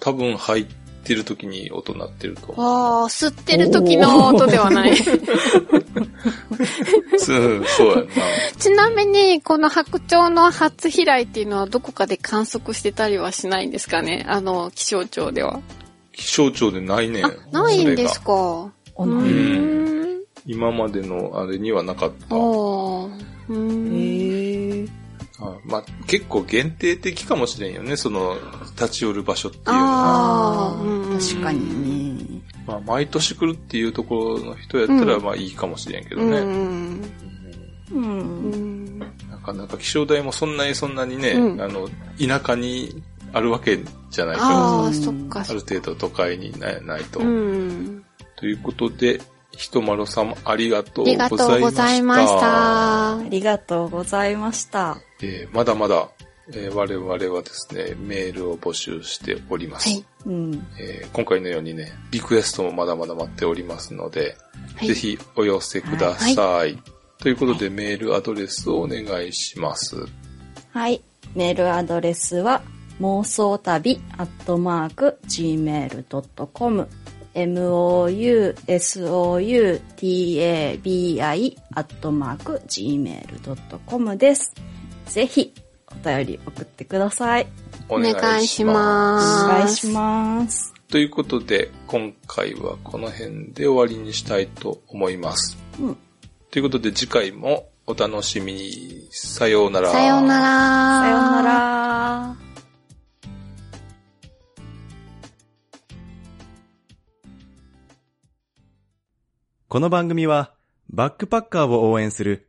多分入ってる時に音鳴ってると。ああ、吸ってる時の音ではない。そう、そうやな。ちなみに、この白鳥の初飛来っていうのはどこかで観測してたりはしないんですかね？あの、気象庁では。気象庁でないね。ないんですか？うん。今までのあれにはなかった。へえ。あまあ、結構限定的かもしれんよね、その、立ち寄る場所っていうのは。ああ、確かにね。まあ、毎年来るっていうところの人やったら、まあいいかもしれんけどね。うん。うん。なかなか気象台もそんなにそんなにね、うん、あの、田舎にあるわけじゃないからそっか。ある程度都会にないと。うん。ということで、ひとまろさんありがとうございました。ありがとうございました。ありがとうございました。えー、まだまだ、えー、我々はですね、メールを募集しております。はい、うんえー、今回のようにね、リクエストもまだまだ待っておりますので、はい、ぜひお寄せください。はい、ということで、メールアドレスをお願いします。はい。メールアドレスは、妄想旅アットマーク gmail.com mousoutabi アットマーク gmail.com です。ぜひ、お便り送ってください。お願いします。お願いします。ということで、今回はこの辺で終わりにしたいと思います。うん、ということで、次回もお楽しみに。さようなら。さようなら。さようなら。この番組は、バックパッカーを応援する、